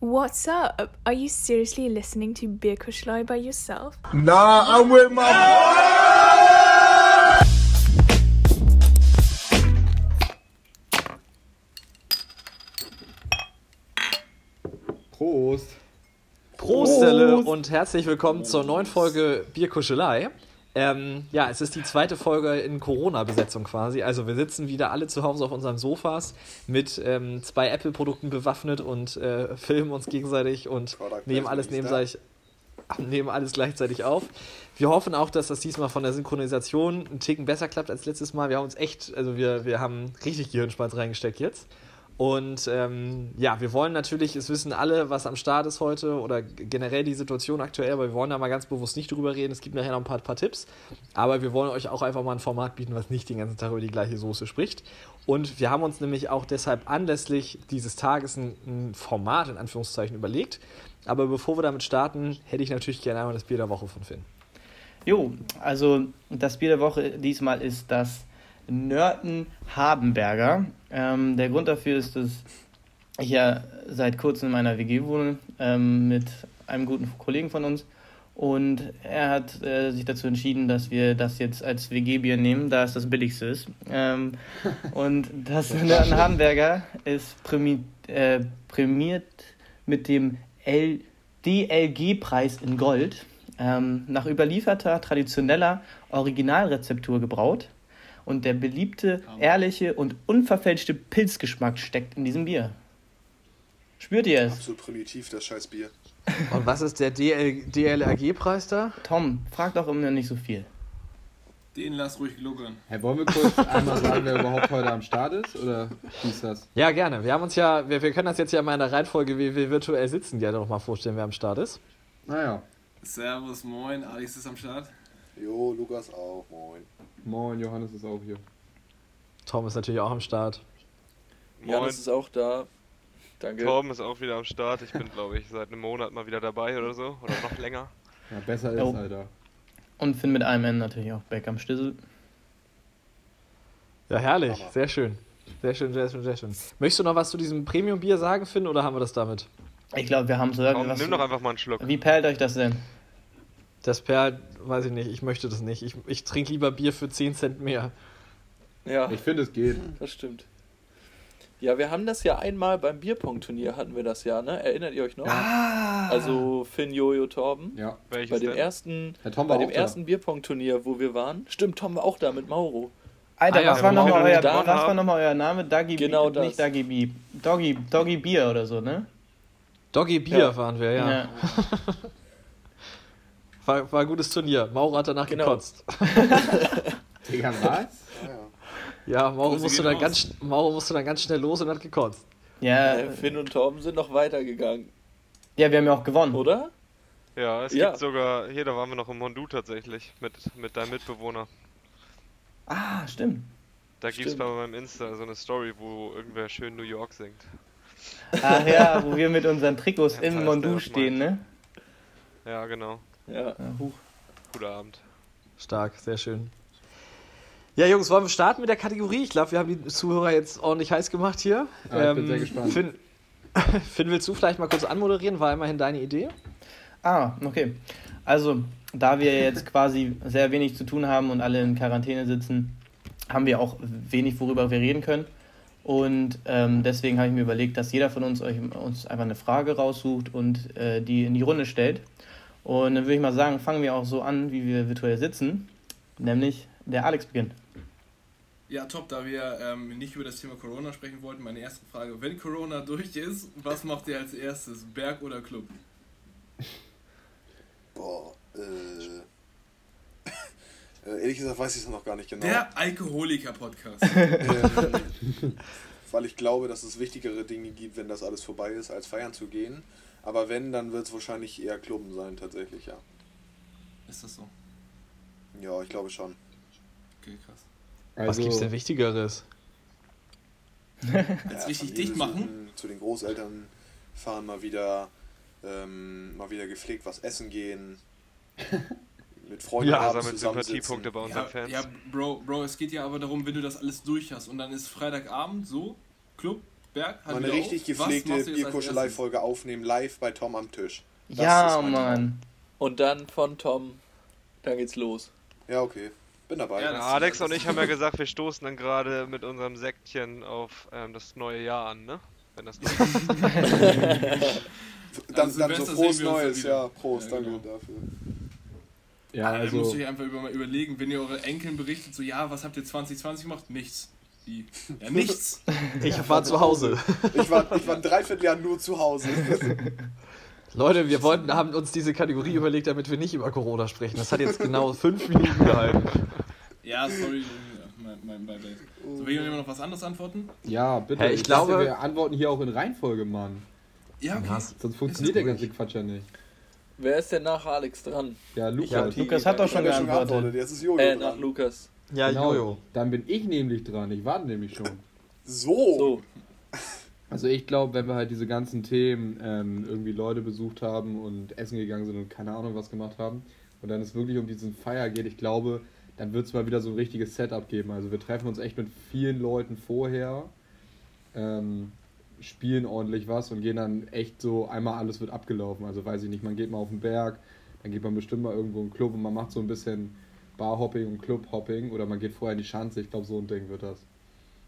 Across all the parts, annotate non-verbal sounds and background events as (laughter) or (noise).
What's up? Are you seriously listening to Beer Kuschlei by yourself? Nah, I'm with my Prost. Prostelle und herzlich willkommen zur neuen Folge Bierkuschelei. Ähm, ja, es ist die zweite Folge in Corona-Besetzung quasi. Also wir sitzen wieder alle zu Hause auf unseren Sofas mit ähm, zwei Apple-Produkten bewaffnet und äh, filmen uns gegenseitig und Product nehmen alles, sich, nehmen alles gleichzeitig auf. Wir hoffen auch, dass das diesmal von der Synchronisation ein Ticken besser klappt als letztes Mal. Wir haben uns echt, also wir, wir haben richtig Gehirnschmalz reingesteckt jetzt. Und ähm, ja, wir wollen natürlich, es wissen alle, was am Start ist heute oder generell die Situation aktuell, aber wir wollen da mal ganz bewusst nicht drüber reden. Es gibt nachher noch ein paar, paar Tipps, aber wir wollen euch auch einfach mal ein Format bieten, was nicht den ganzen Tag über die gleiche Soße spricht. Und wir haben uns nämlich auch deshalb anlässlich dieses Tages ein, ein Format in Anführungszeichen überlegt. Aber bevor wir damit starten, hätte ich natürlich gerne einmal das Bier der Woche von Finn. Jo, also das Bier der Woche diesmal ist das Nörten Habenberger. Ähm, der Grund dafür ist, dass ich ja seit kurzem in meiner WG wohne ähm, mit einem guten Kollegen von uns. Und er hat äh, sich dazu entschieden, dass wir das jetzt als WG-Bier nehmen, da es das billigste ist. Ähm, (laughs) und das Nörten Habenberger ist prämi äh, prämiert mit dem L DLG-Preis in Gold. Ähm, nach überlieferter, traditioneller Originalrezeptur gebraut. Und der beliebte, ehrliche und unverfälschte Pilzgeschmack steckt in diesem Bier. Spürt ihr es? Absolut primitiv, das scheiß Bier. (laughs) Und was ist der DL DLRG-Preis da? Tom, frag doch immer nicht so viel. Den lass ruhig gluckern. Hey, wollen wir kurz einmal sagen, wer überhaupt heute am Start ist? Oder wie ist das? Ja, gerne. Wir haben uns ja, wir, wir können das jetzt ja mal in der Reihenfolge, wie wir virtuell sitzen, gerne noch mal vorstellen, wer am Start ist. Naja, Servus, moin, Alex ist am Start. Jo, Lukas auch, moin. moin, Johannes ist auch hier. Tom ist natürlich auch am Start. Janis ist auch da. Danke. Torben ist auch wieder am Start. Ich bin, glaube ich, seit einem Monat mal wieder dabei oder so. Oder noch länger. Ja, besser ist, Jo. Alter. Und Finn mit einem N natürlich auch back am Stissel. Ja, herrlich. Hammer. Sehr schön. Sehr schön, sehr schön, sehr schön. Möchtest du noch was zu diesem Premium-Bier sagen, Finn, oder haben wir das damit? Ich glaube, wir haben so Komm, was. nimm doch einfach mal einen Schluck. Wie perlt euch das denn? Das Perl, weiß ich nicht, ich möchte das nicht. Ich, ich trinke lieber Bier für 10 Cent mehr. Ja, Ich finde, es geht. das stimmt. Ja, wir haben das ja einmal beim Bierpong-Turnier hatten wir das ja, ne? Erinnert ihr euch noch? Also Finn, Jojo, Torben. Ja. Welches Bei dem denn? ersten, Herr Tom war bei dem ersten Bierpong-Turnier, wo wir waren. Stimmt, Tom war auch da mit Mauro. Alter, Ah ja, was, war wenn noch wir mal noch euer, was war haben. noch mal euer Name? Dagi Genau Bier, das. nicht Dagi Bier. Doggy, Doggy Bier oder so, ne? Doggy Bier Ja. waren wir, ja. (laughs) War, war ein gutes Turnier. Mauro hat danach Genau. gekotzt. (laughs) Digga, was? Ja, ja. Ja, Mauro musste, dann raus. ganz, Mauro musste dann ganz schnell los und hat gekotzt. Ja, Finn und Torben sind noch weitergegangen, ja, wir haben ja auch gewonnen. oder? Ja, es Ja. gibt sogar. Hier, da waren wir noch im Hondu tatsächlich. Mit, mit deinem Mitbewohner. Ah, stimmt. Da gibt's Stimmt. bei meinem Insta so eine Story, wo irgendwer schön New York singt. Ach ja, wo wir mit unseren Trikots (laughs) im Mondu stehen, ne? Ja, genau. Ja. Ja, huch. Guter Abend. Stark, sehr schön. Ja, Jungs, wollen wir starten mit der Kategorie? Ich glaube, wir haben die Zuhörer jetzt ordentlich heiß gemacht hier. Ähm, Ja, ich bin sehr gespannt. Finn, (laughs) Finn, willst du vielleicht mal kurz anmoderieren? War immerhin deine Idee. Ah, okay. Also, da wir jetzt quasi sehr wenig zu tun haben und alle in Quarantäne sitzen, haben wir auch wenig, worüber wir reden können. Und ähm, deswegen habe ich mir überlegt, dass jeder von uns euch, uns einfach eine Frage raussucht und äh, die in die Runde stellt. Und dann würde ich mal sagen, fangen wir auch so an, wie wir virtuell sitzen. Nämlich der Alex beginnt. Ja, top, da wir ähm, nicht über das Thema Corona sprechen wollten, meine erste Frage. Wenn Corona durch ist, was macht ihr als erstes? Berg oder Club? Boah, äh. (laughs) äh, ehrlich gesagt weiß ich es noch gar nicht genau. Der Alkoholiker-Podcast. (laughs) Ähm, (laughs) weil ich glaube, dass es wichtigere Dinge gibt, wenn das alles vorbei ist, als feiern zu gehen. Aber wenn, dann wird es wahrscheinlich eher Klubben sein, tatsächlich, ja. ist das so? Ja, ich glaube schon. Okay, krass. Was Also, gibt's denn Wichtigeres? Jetzt Ja, richtig Familie dicht machen? Zu den Großeltern fahren, mal wieder, ähm, mal wieder gepflegt was essen gehen. (laughs) Mit Freunden Ja, abends sammelt zusammensitzen. Sympathiepunkte bei unseren Ja, Fans. ja, Bro, Bro, es geht ja aber darum, wenn du das alles durch hast und dann ist Freitagabend so, Club, Berg, Mal halt eine richtig auf. Gepflegte Bierkuschelei-Folge aufnehmen, live bei Tom am Tisch. Das Ja, Mann. Und dann von Tom, dann geht's los. Ja, okay. Bin dabei. Ja, Alex und ich haben ja gesagt, wir stoßen dann gerade mit unserem Säckchen auf ähm, das neue Jahr an, ne? Wenn das (laughs) dann, Also dann so frohes Neues, ja. Prost, Ja, danke genau. dafür. Ja, Ja, also, müsst also, ihr euch einfach über, mal überlegen, wenn ihr eure Enkeln berichtet, so, ja, was habt ihr 2020 gemacht? Nichts. Wie? (laughs) Ja, nichts. Ich war zu Hause. Ich war, ich war ein Dreivierteljahr nur zu Hause. Leute, wir wollten, haben uns diese Kategorie überlegt, damit wir nicht über Corona sprechen. Das hat jetzt genau fünf Minuten gehalten. Ja, sorry, ja, mein, mein Beileid. So, will jemand noch was anderes antworten? ja, bitte. Hey, ich glaube- dachte, wir antworten hier auch in Reihenfolge, Mann. Ja, okay. Sonst funktioniert der ganze Quatsch ja nicht. Wer ist denn nach Alex dran? Ja, Lukas. Lukas hat doch Ich schon geantwortet. Jetzt ist Jojo Äh, dran. nach Lukas. Ja, Genau, Jojo. Dann bin ich nämlich dran. Ich warte nämlich schon. So. So, Also ich glaube, wenn wir halt diese ganzen Themen ähm, irgendwie Leute besucht haben und essen gegangen sind und keine Ahnung was gemacht haben und dann es wirklich um diesen Feier geht, ich glaube, dann wird es mal wieder so ein richtiges Setup geben. Also wir treffen uns echt mit vielen Leuten vorher, ähm, spielen ordentlich was und gehen dann echt so, einmal alles wird abgelaufen. Also weiß ich nicht, man geht mal auf den Berg, dann geht man bestimmt mal irgendwo in einen Club und man macht so ein bisschen Barhopping und Clubhopping oder man geht vorher in die Schanze. Ich glaube, so ein Ding wird das.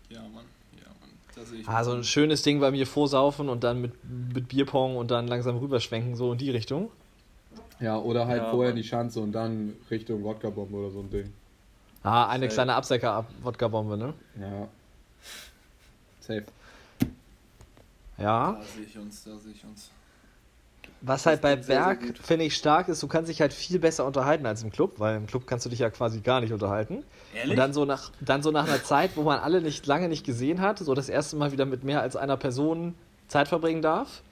Ja, Mann. Ja, Mann. Da sehe ich Also ein schönes Ding bei mir vorsaufen und dann mit, mit Bierpong und dann langsam rüberschwenken, so in die Richtung. Ja, oder halt Ja, vorher in Mann. die Schanze und dann Richtung Wodka-Bombe oder so ein Ding. Ah, eine Safe. kleine Absäcker-Wodka-Bombe, ne? Ja. Safe. Ja. Da sehe ich uns, da sehe ich uns. Was halt bei Berg, finde ich, stark ist, du kannst dich halt viel besser unterhalten als im Club, weil im Club kannst du dich ja quasi gar nicht unterhalten. Ehrlich? Und dann so nach, dann so nach einer Zeit, wo man alle nicht lange nicht gesehen hat, so das erste Mal wieder mit mehr als einer Person Zeit verbringen darf.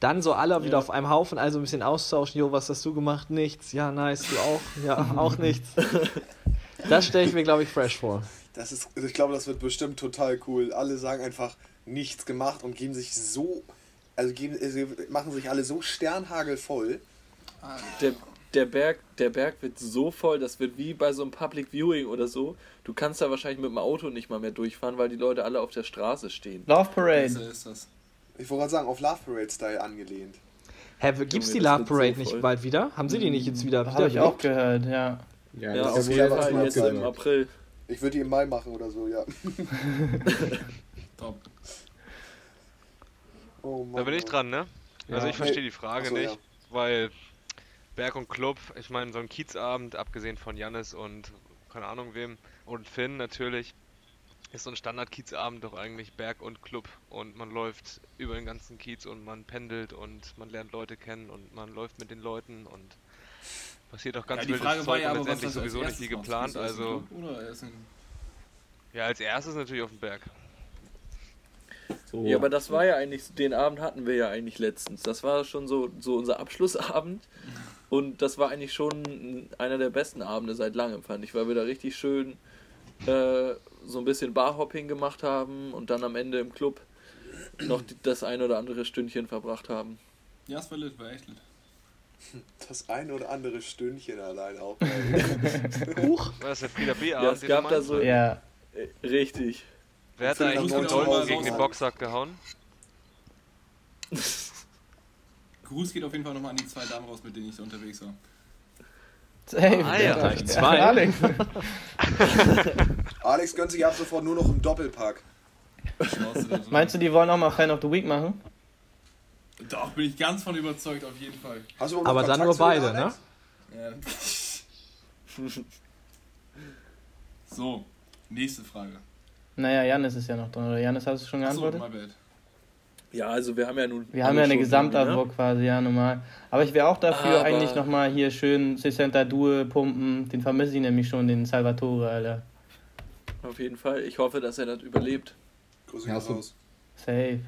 Dann so alle wieder Ja. auf einem Haufen, also ein bisschen austauschen. Jo, was hast du gemacht? Nichts. Ja, nice. Du auch? Ja, (laughs) auch nichts. Das stelle ich mir, glaube ich, fresh vor. Das ist, ich glaube, das wird bestimmt total cool. Alle sagen einfach nichts gemacht und geben sich so, also geben, also machen sich alle so sternhagelvoll. der, der, Berg, der Berg wird so voll, das wird wie bei so einem Public Viewing oder so. Du kannst da wahrscheinlich mit dem Auto nicht mal mehr durchfahren, weil die Leute alle auf der Straße stehen. Love Parade. Besser ist das. Ich wollte gerade sagen, auf Love Parade Style angelehnt. Hä, gibt's die Love wird so Parade nicht voll. bald wieder? Haben sie die nicht jetzt wieder Habe ich auch gehört, ja. Ja, Ja, das auf ist ja jeden Fall jetzt im. April. Ich würde die im Mai machen oder so, ja. (laughs) Top. Oh Mann, Da bin ich oh. dran, ne? Also Ja. ich verstehe die Frage Achso, nicht, ja. weil Berg und Club, ich meine, so ein Kiezabend, abgesehen von Jannis und keine Ahnung wem, und Finn natürlich, ist so ein Standard-Kiezabend doch eigentlich Berg und Club. Und man läuft über den ganzen Kiez und man pendelt und man lernt Leute kennen und man läuft mit den Leuten und passiert auch ganz ja, die Frage war Zeug ja und letztendlich sowieso nicht erstes wie geplant. Also, ja, als erstes natürlich auf dem Berg. So. Ja, aber das war ja eigentlich, den Abend hatten wir ja eigentlich letztens. Das war schon so, so unser Abschlussabend. Und das war eigentlich schon einer der besten Abende seit langem, fand ich, weil wir da richtig schön äh, so ein bisschen Barhopping gemacht haben und dann am Ende im Club noch das ein oder andere Stündchen verbracht haben. Ja, es war lit, war echt lit. Das ein oder andere Stündchen allein auch. (laughs) Huch. War das der Frieda B-Abend? Ja, es gab da so- Ja. Äh, richtig. Wer hat da eigentlich Hause Dolden gegen den. Boxsack gehauen? (laughs) Gruß geht auf jeden Fall nochmal an die zwei Damen raus, mit denen ich unterwegs war. Safe. Ah, ja, gleich zwei. Alex. (laughs) Alex gönnt sich ab sofort nur noch im Doppelpack. Meinst du, die wollen auch mal Fan of the Week machen? Doch, bin ich ganz von überzeugt, auf jeden Fall. Hast du überhaupt Aber dann nur beide, ne? Ja. (laughs) so, nächste Frage. Naja, Janis ist ja noch dran. Oder Janis, hast du schon Achso, geantwortet? my bad. Ja, also wir haben ja nun. Wir haben ja eine Gesamtantwort irgendwie, quasi, ja, normal. Aber ich wäre auch dafür, Aber- eigentlich nochmal hier schön 60 Due pumpen. Den vermisse ich nämlich schon, den Salvatore, Alter. Ne? Auf jeden Fall. Ich hoffe, dass er das überlebt. Grüße Ja, raus. Safe.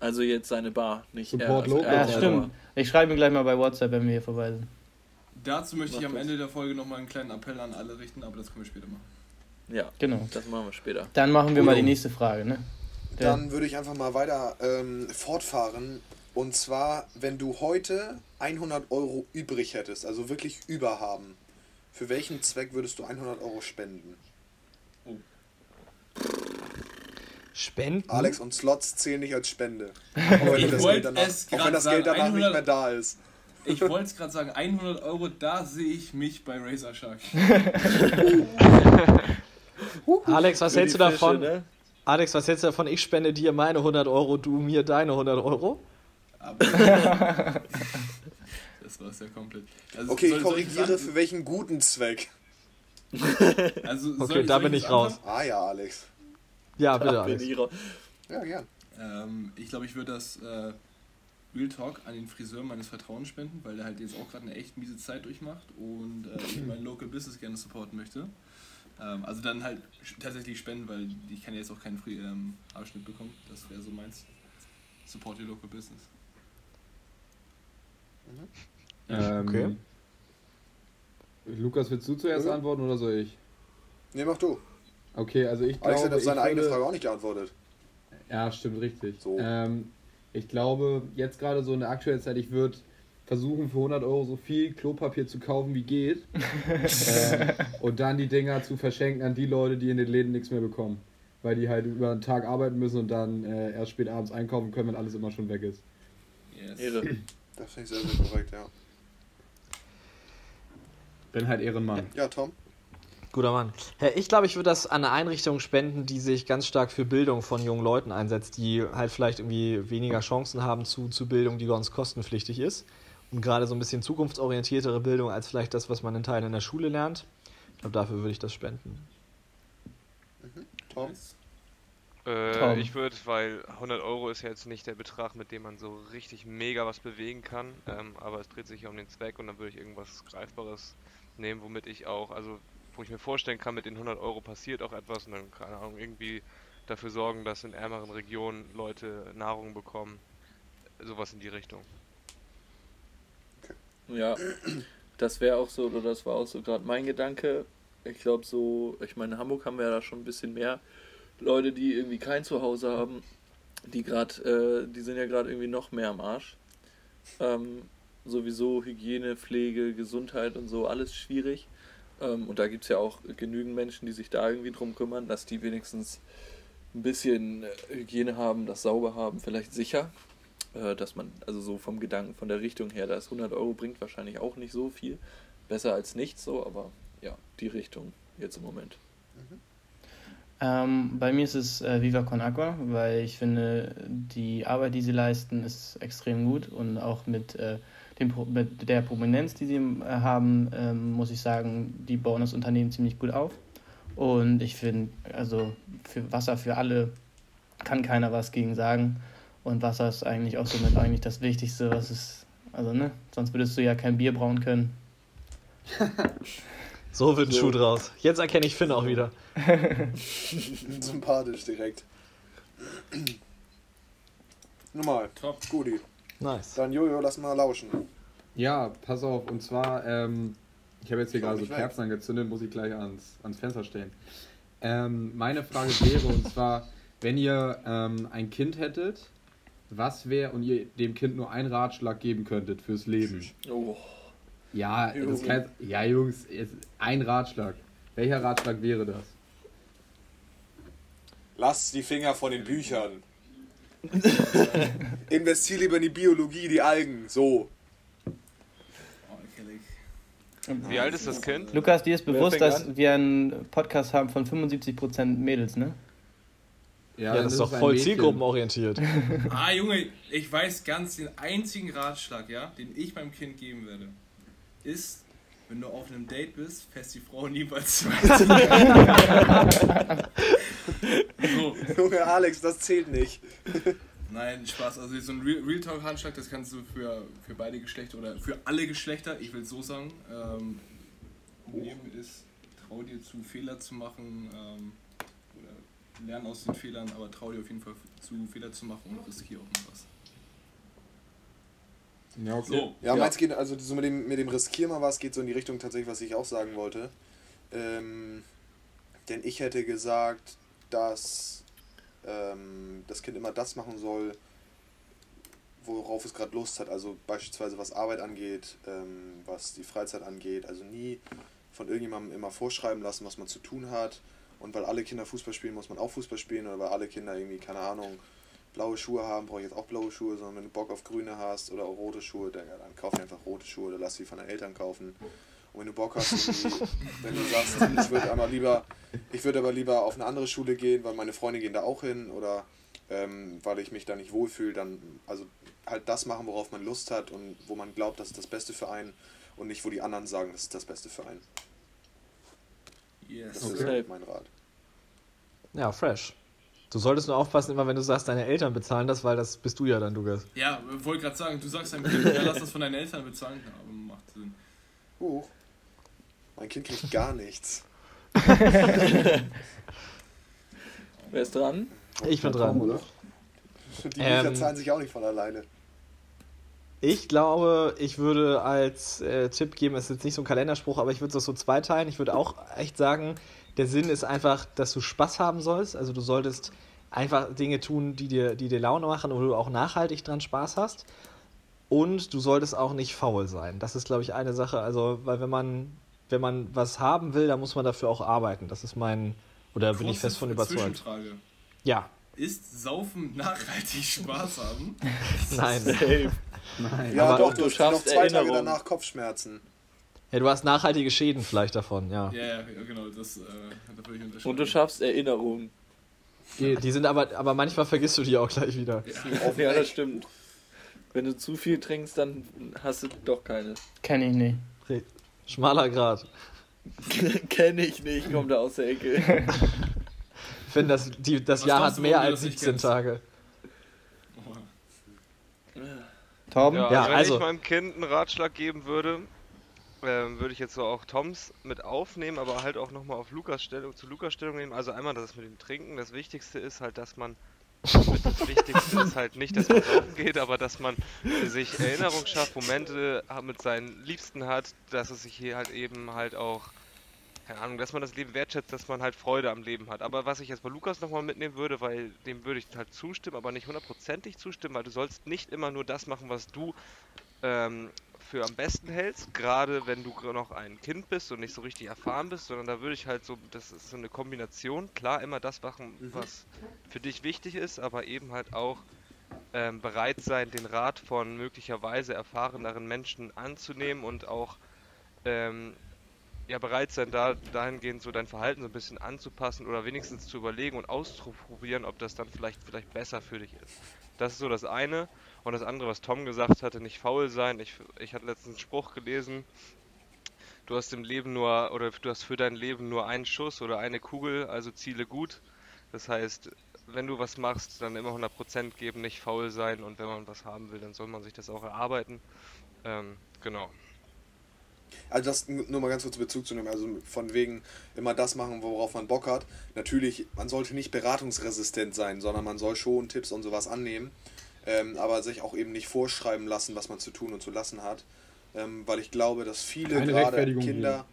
Also jetzt seine Bar, nicht er. Support als local. Ja, er. stimmt. Ich schreibe ihm gleich mal bei WhatsApp, wenn wir hier vorbei sind. Dazu möchte ich Mach am das. Ende der Folge nochmal einen kleinen Appell an alle richten, aber das können wir später machen. Ja, Genau. das machen wir später. Dann machen wir mal die nächste Frage, ne? Dann würde ich einfach mal weiter ähm, fortfahren. Und zwar, wenn du heute 100 Euro übrig hättest, also wirklich überhaben, für welchen Zweck würdest du 100 Euro spenden? Spenden? Alex und Slots zählen nicht als Spende. (laughs) Auch Ich wenn das, wollte Geld danach, auch wenn das Geld danach nicht 100 mehr da ist. Ich (laughs) wollte es gerade sagen, 100 Euro, da sehe ich mich bei Razor Shark. (laughs) Alex, was hältst du davon? Fische, ne? Alex, was hältst du davon? Ich spende dir meine 100 Euro, du mir deine 100 Euro? Aber das war es ja komplett. Also Okay, soll- ich soll korrigiere sagen- für welchen guten Zweck. Also, soll Okay, ich- da soll bin ich ich raus. anfangen? Ah ja, Alex. Ja, bitte, Da bin Alex. ich raus. Ja, gern. Ähm, ich glaube, ich würde das äh, Real Talk an den Friseur meines Vertrauens spenden, weil der halt jetzt auch gerade eine echt miese Zeit durchmacht und äh, ich mein Local Business gerne supporten möchte. Ähm, also dann halt tatsächlich spenden, weil ich kann ja jetzt auch keinen Free ähm, Haarschnitt bekommen. Das wäre so meins. Support your local business. Ähm, Okay. Lukas, willst du zuerst Mhm. antworten oder soll ich? Nee, mach du. Okay, also ich Alex hat glaube, auf seine eigene würde, Frage auch nicht geantwortet. Ja, stimmt, richtig. So. Ähm, ich glaube, jetzt gerade so in der aktuellen Zeit, ich würde versuchen, für 100 Euro so viel Klopapier zu kaufen, wie geht. (laughs) ähm, und dann die Dinger zu verschenken an die Leute, die in den Läden nichts mehr bekommen. Weil die halt über den Tag arbeiten müssen und dann äh, erst spät abends einkaufen können, wenn alles immer schon weg ist. Yes. Das finde ich sehr, sehr korrekt, ja. Bin halt Ehrenmann. Ja, Tom? Guter Mann. Ja, ich glaube, ich würde das an eine Einrichtung spenden, die sich ganz stark für Bildung von jungen Leuten einsetzt, die halt vielleicht irgendwie weniger Chancen haben zu, zu Bildung, die ganz kostenpflichtig ist. Und gerade so ein bisschen zukunftsorientiertere Bildung als vielleicht das, was man in Teilen in der Schule lernt. Ich glaube, dafür würde ich das spenden. Tom? Äh, Tom. ich würde, weil 100 Euro ist ja jetzt nicht der Betrag, mit dem man so richtig mega was bewegen kann, ähm, aber es dreht sich ja um den Zweck und dann würde ich irgendwas Greifbares nehmen, womit ich auch, also wo ich mir vorstellen kann, mit den 100 Euro passiert auch etwas und dann, keine Ahnung, irgendwie dafür sorgen, dass in ärmeren Regionen Leute Nahrung bekommen. Sowas in die Richtung. Ja, das wäre auch so, oder das war auch so gerade mein Gedanke. Ich glaube so, ich meine, in Hamburg haben wir ja da schon ein bisschen mehr Leute, die irgendwie kein Zuhause haben, die gerade, äh, die sind ja gerade irgendwie noch mehr am Arsch. Ähm, sowieso Hygiene, Pflege, Gesundheit und so, alles schwierig. Ähm, und da gibt es ja auch genügend Menschen, die sich da irgendwie drum kümmern, dass die wenigstens ein bisschen Hygiene haben, das sauber haben, vielleicht sicher. Äh, dass man, also so vom Gedanken, von der Richtung her, das 100 Euro bringt wahrscheinlich auch nicht so viel. Besser als nichts so, aber ja, die Richtung jetzt im Moment. Ähm, bei mir ist es äh, Viva Con Agua, weil ich finde, die Arbeit, die sie leisten, ist extrem gut und auch mit, äh, dem, mit der Prominenz, die sie äh, haben, ähm, muss ich sagen, die bauen das Unternehmen ziemlich gut auf. Und ich finde, also für Wasser für alle kann keiner was gegen sagen. Und Wasser ist eigentlich auch somit eigentlich das Wichtigste, was es, also ne, sonst würdest du ja kein Bier brauen können. So wird ein So. Schuh draus. Jetzt erkenne ich Finn auch wieder. (laughs) Sympathisch direkt. (clears throat) Normal. Top. Guti. Nice. Dann Jojo, lass mal lauschen. Ja, pass auf, und zwar, ähm, ich habe jetzt hier gerade so weg. Kerzen angezündet, muss ich gleich ans, ans Fenster stellen. Ähm, meine Frage wäre, und zwar, wenn ihr ähm, ein Kind hättet, was wäre und ihr dem Kind nur einen Ratschlag geben könntet fürs Leben? Oh, Ja, das kann, ja Jungs, ein Ratschlag. Welcher Ratschlag wäre das? Lass die Finger von den Büchern. (laughs) Investier lieber in die Biologie, die Algen. So. Wie alt ist das Kind? Lukas, dir ist bewusst, dass wir einen Podcast haben von 75% Mädels, ne? Ja, dann das ist doch voll Mädchen. zielgruppenorientiert. (laughs) Ah, Junge, ich weiß ganz den einzigen Ratschlag, ja, den ich meinem Kind geben werde, ist, wenn du auf einem Date bist, fässt die Frau niemals (laughs) zu So, Junge Alex, das zählt nicht. nein, Spaß. Also so ein Real, Talk Handschlag, das kannst du für, für beide Geschlechter oder für alle Geschlechter, ich will es so sagen, ähm, nehmen ist, trau dir zu Fehler zu machen ähm, lern aus den Fehlern, aber trau dir auf jeden Fall zu Fehler zu machen und riskier auch mal was. Ja, okay. So, Ja, meins geht, also so mit dem, mit dem Riskier mal was, geht so in die Richtung tatsächlich, was ich auch sagen wollte. Ähm, denn ich hätte gesagt, dass ähm, das Kind immer das machen soll, worauf es gerade Lust hat. Also beispielsweise was Arbeit angeht, ähm, was die Freizeit angeht. Also nie von irgendjemandem immer vorschreiben lassen, was man zu tun hat. Und weil alle Kinder Fußball spielen, muss man auch Fußball spielen. Oder weil alle Kinder irgendwie, keine Ahnung, blaue Schuhe haben, brauche ich jetzt auch blaue Schuhe, sondern wenn du Bock auf grüne hast oder auch rote Schuhe, dann, dann kauf dir einfach rote Schuhe oder lass sie von deinen Eltern kaufen. Und wenn du Bock hast, (laughs) wenn du sagst, ich würde aber lieber, ich würde aber lieber auf eine andere Schule gehen, weil meine Freunde gehen da auch hin oder ähm, weil ich mich da nicht wohlfühle, dann also halt das machen, worauf man Lust hat und wo man glaubt, das ist das Beste für einen und nicht, wo die anderen sagen, das ist das Beste für einen. Yes. Das ist Okay. halt mein Rat. Ja, fresh. Du solltest nur aufpassen, immer wenn du sagst, deine Eltern bezahlen das, weil das bist du ja dann, Lukas. Ja, wollte gerade sagen, du sagst deinem Kind, (laughs) ja, lass das von deinen Eltern bezahlen. Ja, aber macht Sinn. Huch. Mein Kind kriegt gar nichts. (laughs) Wer ist dran? Ich bin dran. oder? Die Bücher Ähm. zahlen sich auch nicht von alleine. Ich glaube, ich würde als äh, Tipp geben, es ist jetzt nicht so ein Kalenderspruch, aber ich würde es so zweiteilen. Ich würde auch echt sagen, der Sinn ist einfach, dass du Spaß haben sollst. Also du solltest einfach Dinge tun, die dir, die dir Laune machen wo du auch nachhaltig dran Spaß hast. Und du solltest auch nicht faul sein. Das ist, glaube ich, eine Sache. Also, weil wenn man, wenn man was haben will, dann muss man dafür auch arbeiten. Das ist mein, oder bin ich Kurze fest von überzeugt. Ja, Ist Saufen nachhaltig (laughs) Spaß haben? nein. Safe. Nein. Ja, aber doch, du du hast noch schaffst zwei Tage Erinnerungen. danach Kopfschmerzen. Ja, du hast nachhaltige Schäden vielleicht davon, ja. Ja, ja, genau, das äh, da würde ich unterschreiben. Und du schaffst Erinnerungen. Geht. Die sind aber, aber manchmal vergisst du die auch gleich wieder. Auf Ja, das stimmt. Wenn du zu viel trinkst, dann hast du doch keine. Kenn ich nicht. Schmaler Grad. (laughs) Kenn ich nicht, kommt da aus der Ecke. (laughs) Ich finde, das, die, das Was Jahr hat mehr als das nicht 17 kennst? Tage. Torben? Ja, Ja, also wenn also- ich meinem Kind einen Ratschlag geben würde, ähm, würde ich jetzt so auch Toms mit aufnehmen, aber halt auch nochmal auf Lukas Stellung, zu Lukas Stellung nehmen. Also einmal das mit dem Trinken. Das Wichtigste ist halt, dass man das Wichtigste ist halt nicht, dass man saufen geht, aber dass man sich Erinnerungen schafft, Momente mit seinen Liebsten hat, dass es sich hier halt eben halt auch, keine Ahnung, dass man das Leben wertschätzt, dass man halt Freude am Leben hat. Aber was ich jetzt bei Lukas nochmal mitnehmen würde, weil dem würde ich halt zustimmen, aber nicht hundertprozentig zustimmen, weil du sollst nicht immer nur das machen, was du ähm, für am besten hältst, gerade wenn du noch ein Kind bist und nicht so richtig erfahren bist, sondern da würde ich halt so, das ist so eine Kombination, klar immer das machen, was für dich wichtig ist, aber eben halt auch ähm, bereit sein, den Rat von möglicherweise erfahreneren Menschen anzunehmen und auch ähm, ja bereit sein, da dahingehend so dein Verhalten so ein bisschen anzupassen oder wenigstens zu überlegen und auszuprobieren, ob das dann vielleicht vielleicht besser für dich ist. Das ist so das eine. Und das andere, was Tom gesagt hatte, nicht faul sein. Ich, ich hatte letztens einen Spruch gelesen. Du hast im Leben nur, oder du hast für dein Leben nur einen Schuss oder eine Kugel, also ziele gut. Das heißt, wenn du was machst, dann immer 100% geben, nicht faul sein. Und wenn man was haben will, dann soll man sich das auch erarbeiten. Ähm, genau. Also das nur mal ganz kurz Bezug zu nehmen, also von wegen immer das machen, worauf man Bock hat. Natürlich, man sollte nicht beratungsresistent sein, sondern man soll schon Tipps und sowas annehmen, ähm, aber sich auch eben nicht vorschreiben lassen, was man zu tun und zu lassen hat. Ähm, weil ich glaube, dass viele Keine gerade Kinder...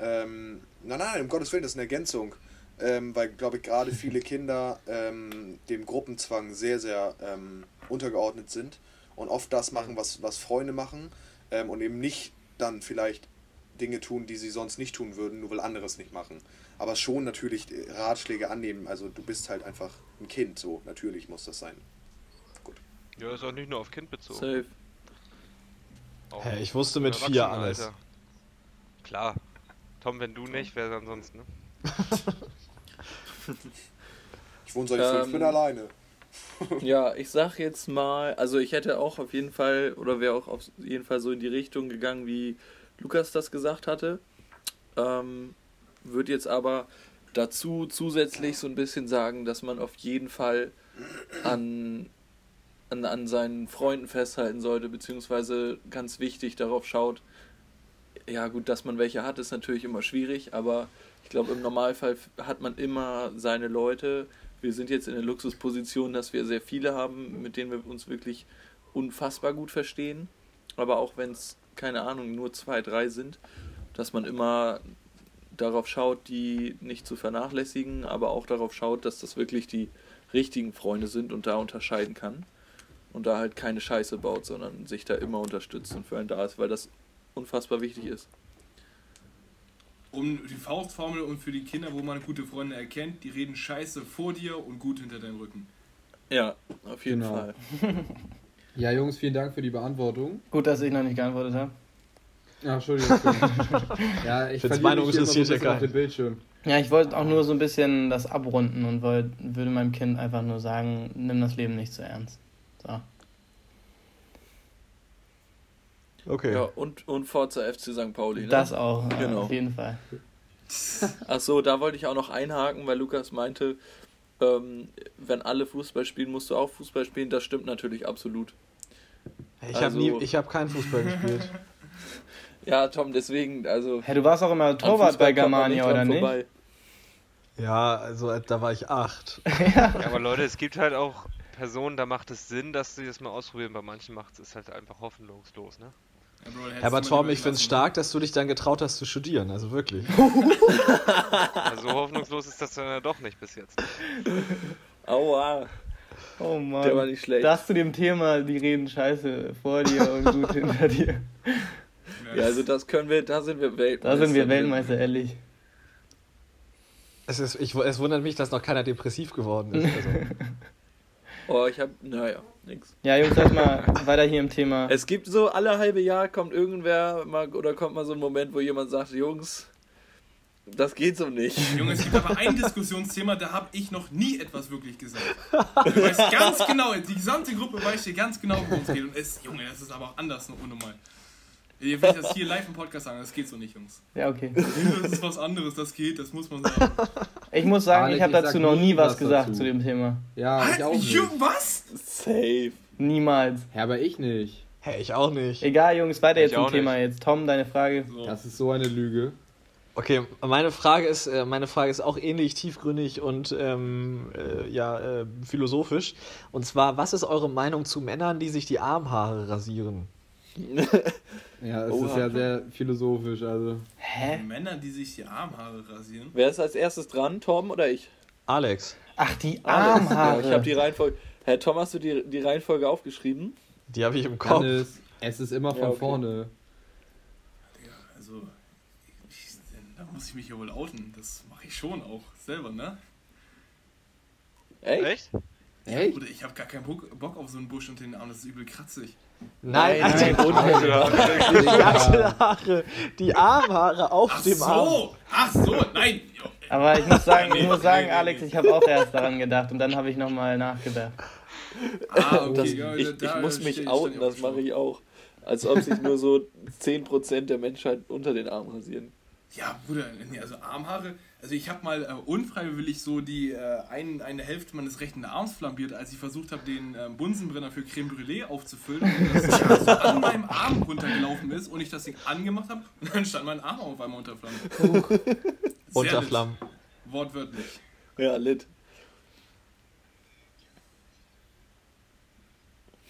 Ähm, nein, nein, um Gottes Willen, das ist eine Ergänzung. Ähm, weil, glaube ich, gerade (laughs) viele Kinder ähm, dem Gruppenzwang sehr, sehr ähm, untergeordnet sind und oft das machen, was, was Freunde machen ähm, und eben nicht dann vielleicht Dinge tun, die sie sonst nicht tun würden, nur weil andere es nicht machen. Aber schon natürlich äh, Ratschläge annehmen. Also du bist halt einfach ein Kind, so natürlich muss das sein. Ja, ist auch nicht nur auf Kind bezogen. Safe. Auch Hä, im ich wusste mit vier alles. Erwachsenenalter. Klar. Tom, wenn du nicht, wer dann sonst, ne? (laughs) Ich wohne seit fünf, Ähm, bin alleine. (laughs) Ja, ich sag jetzt mal, also ich hätte auch auf jeden Fall, oder wäre auch auf jeden Fall so in die Richtung gegangen, wie Lukas das gesagt hatte. Ähm, Würde jetzt aber dazu zusätzlich so ein bisschen sagen, dass man auf jeden Fall an, an, an seinen Freunden festhalten sollte, beziehungsweise ganz wichtig darauf schaut, ja gut, dass man welche hat, ist natürlich immer schwierig, aber ich glaube, im Normalfall hat man immer seine Leute. Wir sind jetzt in der Luxusposition, dass wir sehr viele haben, mit denen wir uns wirklich unfassbar gut verstehen. Aber auch wenn es, keine Ahnung, nur zwei, drei sind, dass man immer darauf schaut, die nicht zu vernachlässigen, aber auch darauf schaut, dass das wirklich die richtigen Freunde sind und da unterscheiden kann. Und da halt keine Scheiße baut, sondern sich da immer unterstützt und für einen da ist, weil das unfassbar wichtig ist. Um die Faustformel und für die Kinder, wo man gute Freunde erkennt, die reden scheiße vor dir und gut hinter deinem Rücken. Ja, auf jeden Genau. Fall. (laughs) Ja, Jungs, vielen Dank für die Beantwortung. Gut, dass ich noch nicht geantwortet habe. Ja, Entschuldigung. (laughs) ja, ich Find's verliere Meinung mich hier immer so ein auf dem Bildschirm. Ja, ich wollte auch nur so ein bisschen das abrunden und wollt, würde meinem Kind einfach nur sagen, nimm das Leben nicht zu ernst. So. Okay. Ja, und, und Forza FC St. Pauli. Ne? Das auch, Genau. auf jeden Fall. (laughs) Achso, da wollte ich auch noch einhaken, weil Lukas meinte, ähm, wenn alle Fußball spielen, musst du auch Fußball spielen. Das stimmt natürlich absolut. Ich habe Also- nie, ich habe keinen Fußball gespielt. (laughs) Ja, Tom, deswegen, also. Hey, du warst auch immer Torwart bei Germania, oder nicht? vorbei. Ja, also äh, da war ich acht. (laughs) Ja, aber Leute, es gibt halt auch Personen, da macht es Sinn, dass sie das mal ausprobieren. Bei manchen macht es halt einfach hoffnungslos, ne? Ja, aber Torben, ich finde es stark, dass du dich dann getraut hast zu studieren. Also wirklich. (laughs) Also hoffnungslos ist das dann ja doch nicht bis jetzt. Aua, Oh Mann. der war nicht schlecht. Das zu dem Thema, die reden scheiße vor dir und gut (laughs) hinter dir. Ja, also das können wir, da sind wir Weltmeister. Da sind wir Weltmeister, ehrlich. Es, ist, ich, es wundert mich, dass noch keiner depressiv geworden ist. Also, (laughs) Oh, ich hab, naja, nix. Ja, Jungs, lass mal weiter hier im Thema. Es gibt so, alle halbe Jahr kommt irgendwer mal, oder kommt mal so ein Moment, wo jemand sagt, Jungs, das geht so nicht. Junge, es gibt aber ein Diskussionsthema, da habe ich noch nie etwas wirklich gesagt. Du weißt ganz genau, die gesamte Gruppe weiß dir ganz genau, worum es geht. Und es, Junge, das ist aber auch anders noch unnormal. Ihr will das hier live im Podcast sagen, das geht so nicht, Jungs. Ja, okay. Das ist was anderes, das geht, das muss man sagen. Ich muss sagen, Alex, ich habe dazu noch nie was was gesagt dazu. zu dem Thema. Ja, ich auch nicht. Was? Safe. Niemals. Ja, aber ich nicht. hey, ich auch nicht. Egal, Jungs, weiter Ich jetzt zum Thema jetzt. Tom, deine Frage. So. Das ist so eine Lüge. Okay, meine Frage ist, äh, meine Frage ist auch ähnlich tiefgründig und ähm, äh, ja, äh, philosophisch. Und zwar, was ist eure Meinung zu Männern, die sich die Armhaare rasieren? (laughs) Ja, es Oha. ist ja sehr philosophisch, also. Hä? Männer, die sich die Armhaare rasieren. Wer ist als erstes dran, Tom oder ich? Alex, Ach, die Alex. Armhaare. Ja, ich habe die Reihenfolge. Herr Tom, hast du die, die Reihenfolge aufgeschrieben? die habe ich im Kopf. Hannes, es ist immer von Ja, okay. vorne. Ja, also, ich, da muss ich mich ja wohl outen. Das mache ich schon auch selber, ne? Echt? Echt? Echt? Oder ich habe gar keinen Bock, Bock auf so einen Busch unter den Armen, das ist übel kratzig. Nein, Nein, also, nein, die ganzen Haare, die Armhaare auf Ach dem Arm. so, ach so, nein. Aber ich muss sagen, ich muss sagen, Alex, ich habe auch erst daran gedacht und dann habe ich nochmal nachgedacht. Ah, okay. Das, ja, ich, da ich muss mich ich outen, das mache ich auch. Als ob sich nur so 10% der Menschheit unter den Arm rasieren. Ja, Bruder, nee, also Armhaare. Also ich habe mal äh, unfreiwillig so die äh, ein, eine Hälfte meines rechten Arms flambiert, als ich versucht habe, den äh, Bunsenbrenner für Creme Brûlée aufzufüllen. Und das so (laughs) an meinem Arm runtergelaufen ist und ich das Ding angemacht habe und dann stand mein Arm auf einmal unter Flammen. Sehr Unter. Flammen. Wortwörtlich. Ja, lit.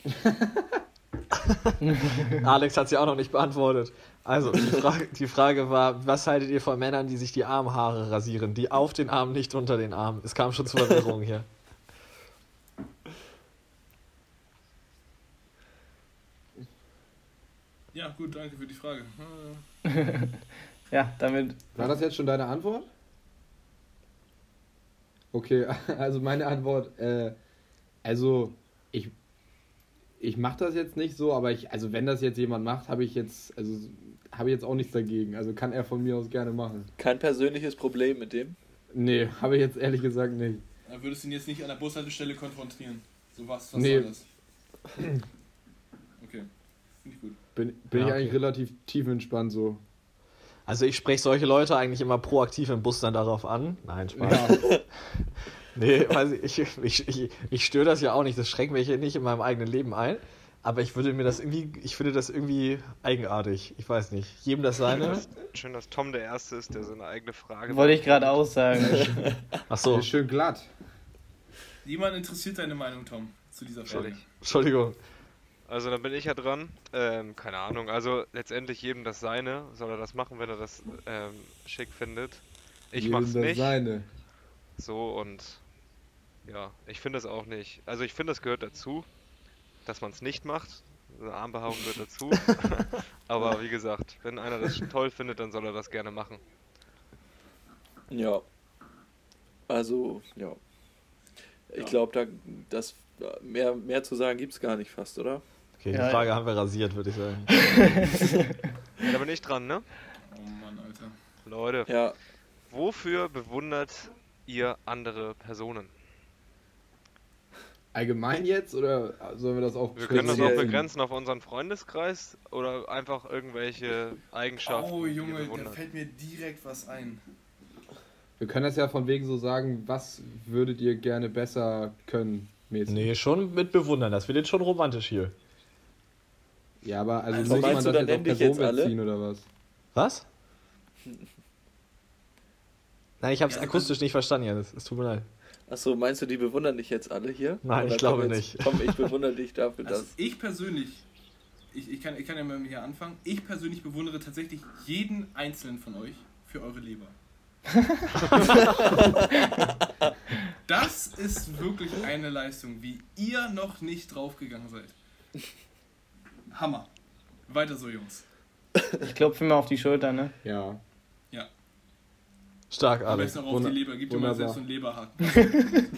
(laughs) Alex hat sie auch noch nicht beantwortet. Also, die Frage, die Frage war, was haltet ihr von Männern, die sich die Armhaare rasieren? Die auf den Armen, nicht unter den Armen. Es kam schon zur Verwirrung hier. Ja, gut, danke für die Frage. (laughs) Ja, damit. War das jetzt schon deine Antwort? Okay, (laughs) also meine Antwort, äh, also ich, ich mache das jetzt nicht so, aber ich, also wenn das jetzt jemand macht, habe ich jetzt, also habe ich jetzt auch nichts dagegen. Also kann er von mir aus gerne machen. Kein persönliches Problem mit dem. Nee, habe ich jetzt ehrlich gesagt nicht. Da würdest du ihn jetzt nicht an der Bushaltestelle konfrontieren. So was, was Nee. soll das? Okay, finde ich gut. Bin, bin Ja, ich okay. eigentlich relativ tiefenentspannt so. Also, ich spreche solche Leute eigentlich immer proaktiv im Bus dann darauf an. Nein, Spaß. Ja, (laughs) Nee, weiß ich, ich, ich, ich, störe das ja auch nicht. Das schränkt mich ja nicht in meinem eigenen Leben ein. Aber ich würde mir das irgendwie, ich finde das irgendwie eigenartig. Ich weiß nicht. Jedem das seine. Schön, dass Tom der Erste ist, der so eine eigene Frage Wollte ich gerade aussagen. Ach so, schön glatt. Jemand interessiert deine Meinung, Tom, zu dieser Frage? Entschuldigung. Also dann bin ich ja dran. Ähm, keine Ahnung. Also letztendlich jedem das seine. Soll er das machen, wenn er das ähm, schick findet. Ich Jedem mach's das nicht. Seine. So und ja, ich finde es auch nicht. Also ich finde, es gehört dazu, dass man es nicht macht. Eine Armbehaarung gehört dazu. (laughs) Aber wie gesagt, wenn einer das toll findet, dann soll er das gerne machen. Ja. Also, ja. Ich Ja. glaube, da das mehr, mehr zu sagen gibt es gar nicht fast, oder? Okay, Ja, die Frage haben wir rasiert, würde ich sagen. Ja, (laughs) da bin ich dran, ne? Oh Mann, Alter. Leute, Ja. wofür bewundert ihr andere Personen? Allgemein jetzt oder sollen wir das auch Wir können das auch begrenzen auf unseren Freundeskreis oder einfach irgendwelche Eigenschaften. Oh Junge, da fällt mir direkt was ein. Wir können das ja von wegen so sagen, was würdet ihr gerne besser können, mäßig. Nee, schon mit bewundern. Das wird jetzt schon romantisch hier. Ja, aber also, Also muss man das dann jetzt auf nenn dich Person jetzt alle? beziehen oder was? Was? (laughs) Nein, ich habe es Ja, akustisch nicht verstanden, Janis. Es tut mir leid. Achso, meinst du, die bewundern dich jetzt alle hier? Nein, ich können glaube jetzt- nicht. Komm, ich (laughs) bewundere dich dafür, Also dass. ich persönlich, ich, ich, kann, ich kann ja mal hier anfangen. Ich persönlich bewundere tatsächlich jeden einzelnen von euch für eure Leber. (laughs) das ist wirklich eine Leistung, wie ihr noch nicht draufgegangen seid. Hammer. Weiter so, Jungs. Ich klopfe mir auf die Schulter, ne? Ja. Stark, Alex, Alex. noch auf Wunder- die Leber. Gib dir mal selbst so einen Leberhaken. (laughs)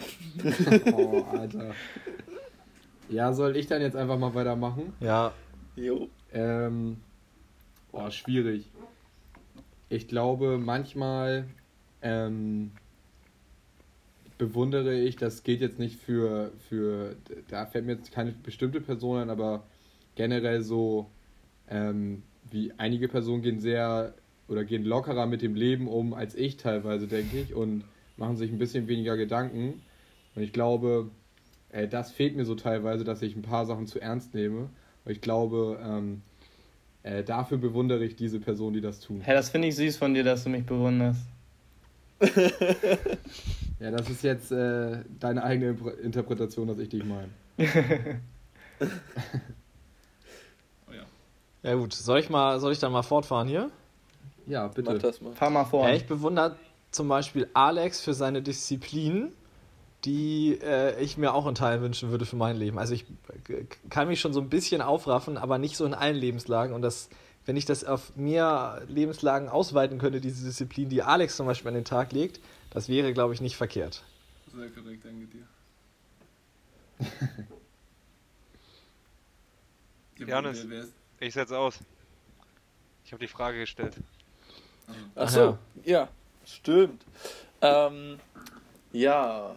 (laughs) Oh, Alter. Ja, soll ich dann jetzt einfach mal weitermachen? Ja, Jo. Ähm, boah, schwierig. Ich glaube, manchmal ähm, bewundere ich, das geht jetzt nicht für, für, da fällt mir jetzt keine bestimmte Person ein, aber generell so, ähm, wie einige Personen gehen sehr oder gehen lockerer mit dem Leben um als ich teilweise, denke ich, und machen sich ein bisschen weniger Gedanken. Und ich glaube, äh, das fehlt mir so teilweise, dass ich ein paar Sachen zu ernst nehme. Und ich glaube, ähm, äh, dafür bewundere ich diese Person, die das tun. Hä, das finde ich süß von dir, dass du mich bewunderst. (laughs) Ja, das ist jetzt äh, deine eigene Interpretation, dass ich dich meine. Oh (laughs) ja. (laughs) ja gut. Soll ich mal, soll ich dann mal fortfahren hier? Ja, Mach bitte. das mal. Fahr mal vor. Ja, ich bewundere zum Beispiel Alex für seine Disziplin, die äh, ich mir auch in Teilen wünschen würde für mein Leben. Also ich äh, kann mich schon so ein bisschen aufraffen, aber nicht so in allen Lebenslagen. Und das, wenn ich das auf mehr Lebenslagen ausweiten könnte, diese Disziplin, die Alex zum Beispiel an den Tag legt, das wäre, glaube ich, nicht verkehrt. Sehr korrekt, danke dir. Ja, (laughs) Janis. Ich setze aus. Ich habe die Frage gestellt. Ach so, ja, stimmt. Ähm, ja.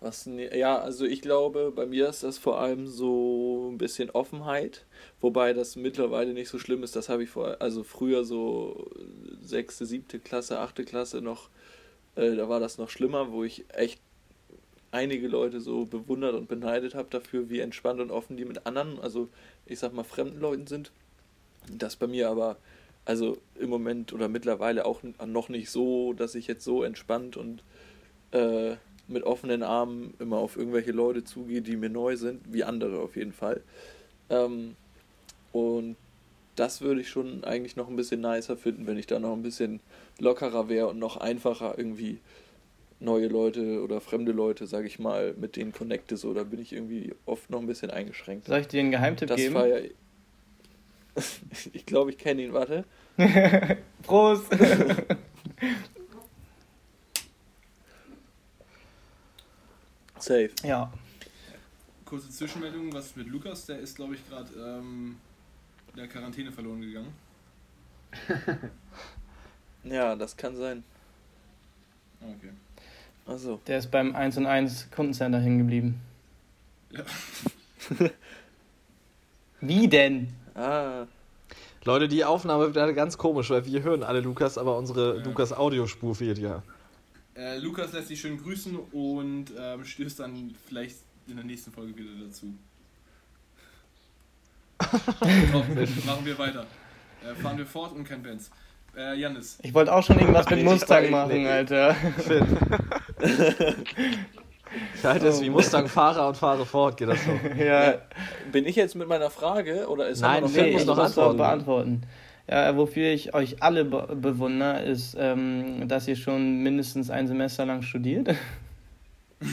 Was, ja, also ich glaube, bei mir ist das vor allem so ein bisschen Offenheit, wobei das mittlerweile nicht so schlimm ist. Das habe ich vor, also früher so sechste, siebte Klasse, achte Klasse noch, äh, da war das noch schlimmer, wo ich echt einige Leute so bewundert und beneidet habe dafür, wie entspannt und offen die mit anderen, also ich sag mal fremden Leuten sind. Das bei mir aber also im Moment oder mittlerweile auch noch nicht so, dass ich jetzt so entspannt und äh, mit offenen Armen immer auf irgendwelche Leute zugehe, die mir neu sind, wie andere auf jeden Fall. Ähm, und das würde ich schon eigentlich noch ein bisschen nicer finden, wenn ich da noch ein bisschen lockerer wäre und noch einfacher irgendwie neue Leute oder fremde Leute, sage ich mal, mit denen connecte. So, da bin ich irgendwie oft noch ein bisschen eingeschränkt. Soll ich dir einen Geheimtipp Das geben? war ja. (laughs) ich glaube, ich kenne ihn, warte. (laughs) Prost! (laughs) Safe. ja. Kurze Zwischenmeldung, was mit Lukas? Der ist, glaube ich, gerade ähm, in der Quarantäne verloren gegangen. Ja, das kann sein. Ah, Okay. Also, Der ist beim 1 und 1 Kundencenter hängen geblieben. Ja. Wie denn? Ah, Leute, die Aufnahme wird gerade ganz komisch, weil wir hören alle Lukas, aber unsere Ja. Lukas Audiospur fehlt ja. Äh, Lukas lässt sich schön grüßen und ähm, stößt dann vielleicht in der nächsten Folge wieder dazu. (laughs) Machen wir weiter. Äh, fahren wir fort und kein Benz. Äh, Janis. Ich wollte auch schon irgendwas mit Mustang machen. Alter. Finn. (laughs) Ich halte es wie Mustang-Fahrer und fahre fort, geht das so. (laughs) ja, bin ich jetzt mit meiner Frage oder ist Nein, noch nee, muss ich noch muss doch antworten. beantworten. Ja, wofür ich euch alle be bewundere, ist, ähm, dass ihr schon mindestens ein Semester lang studiert. (laughs)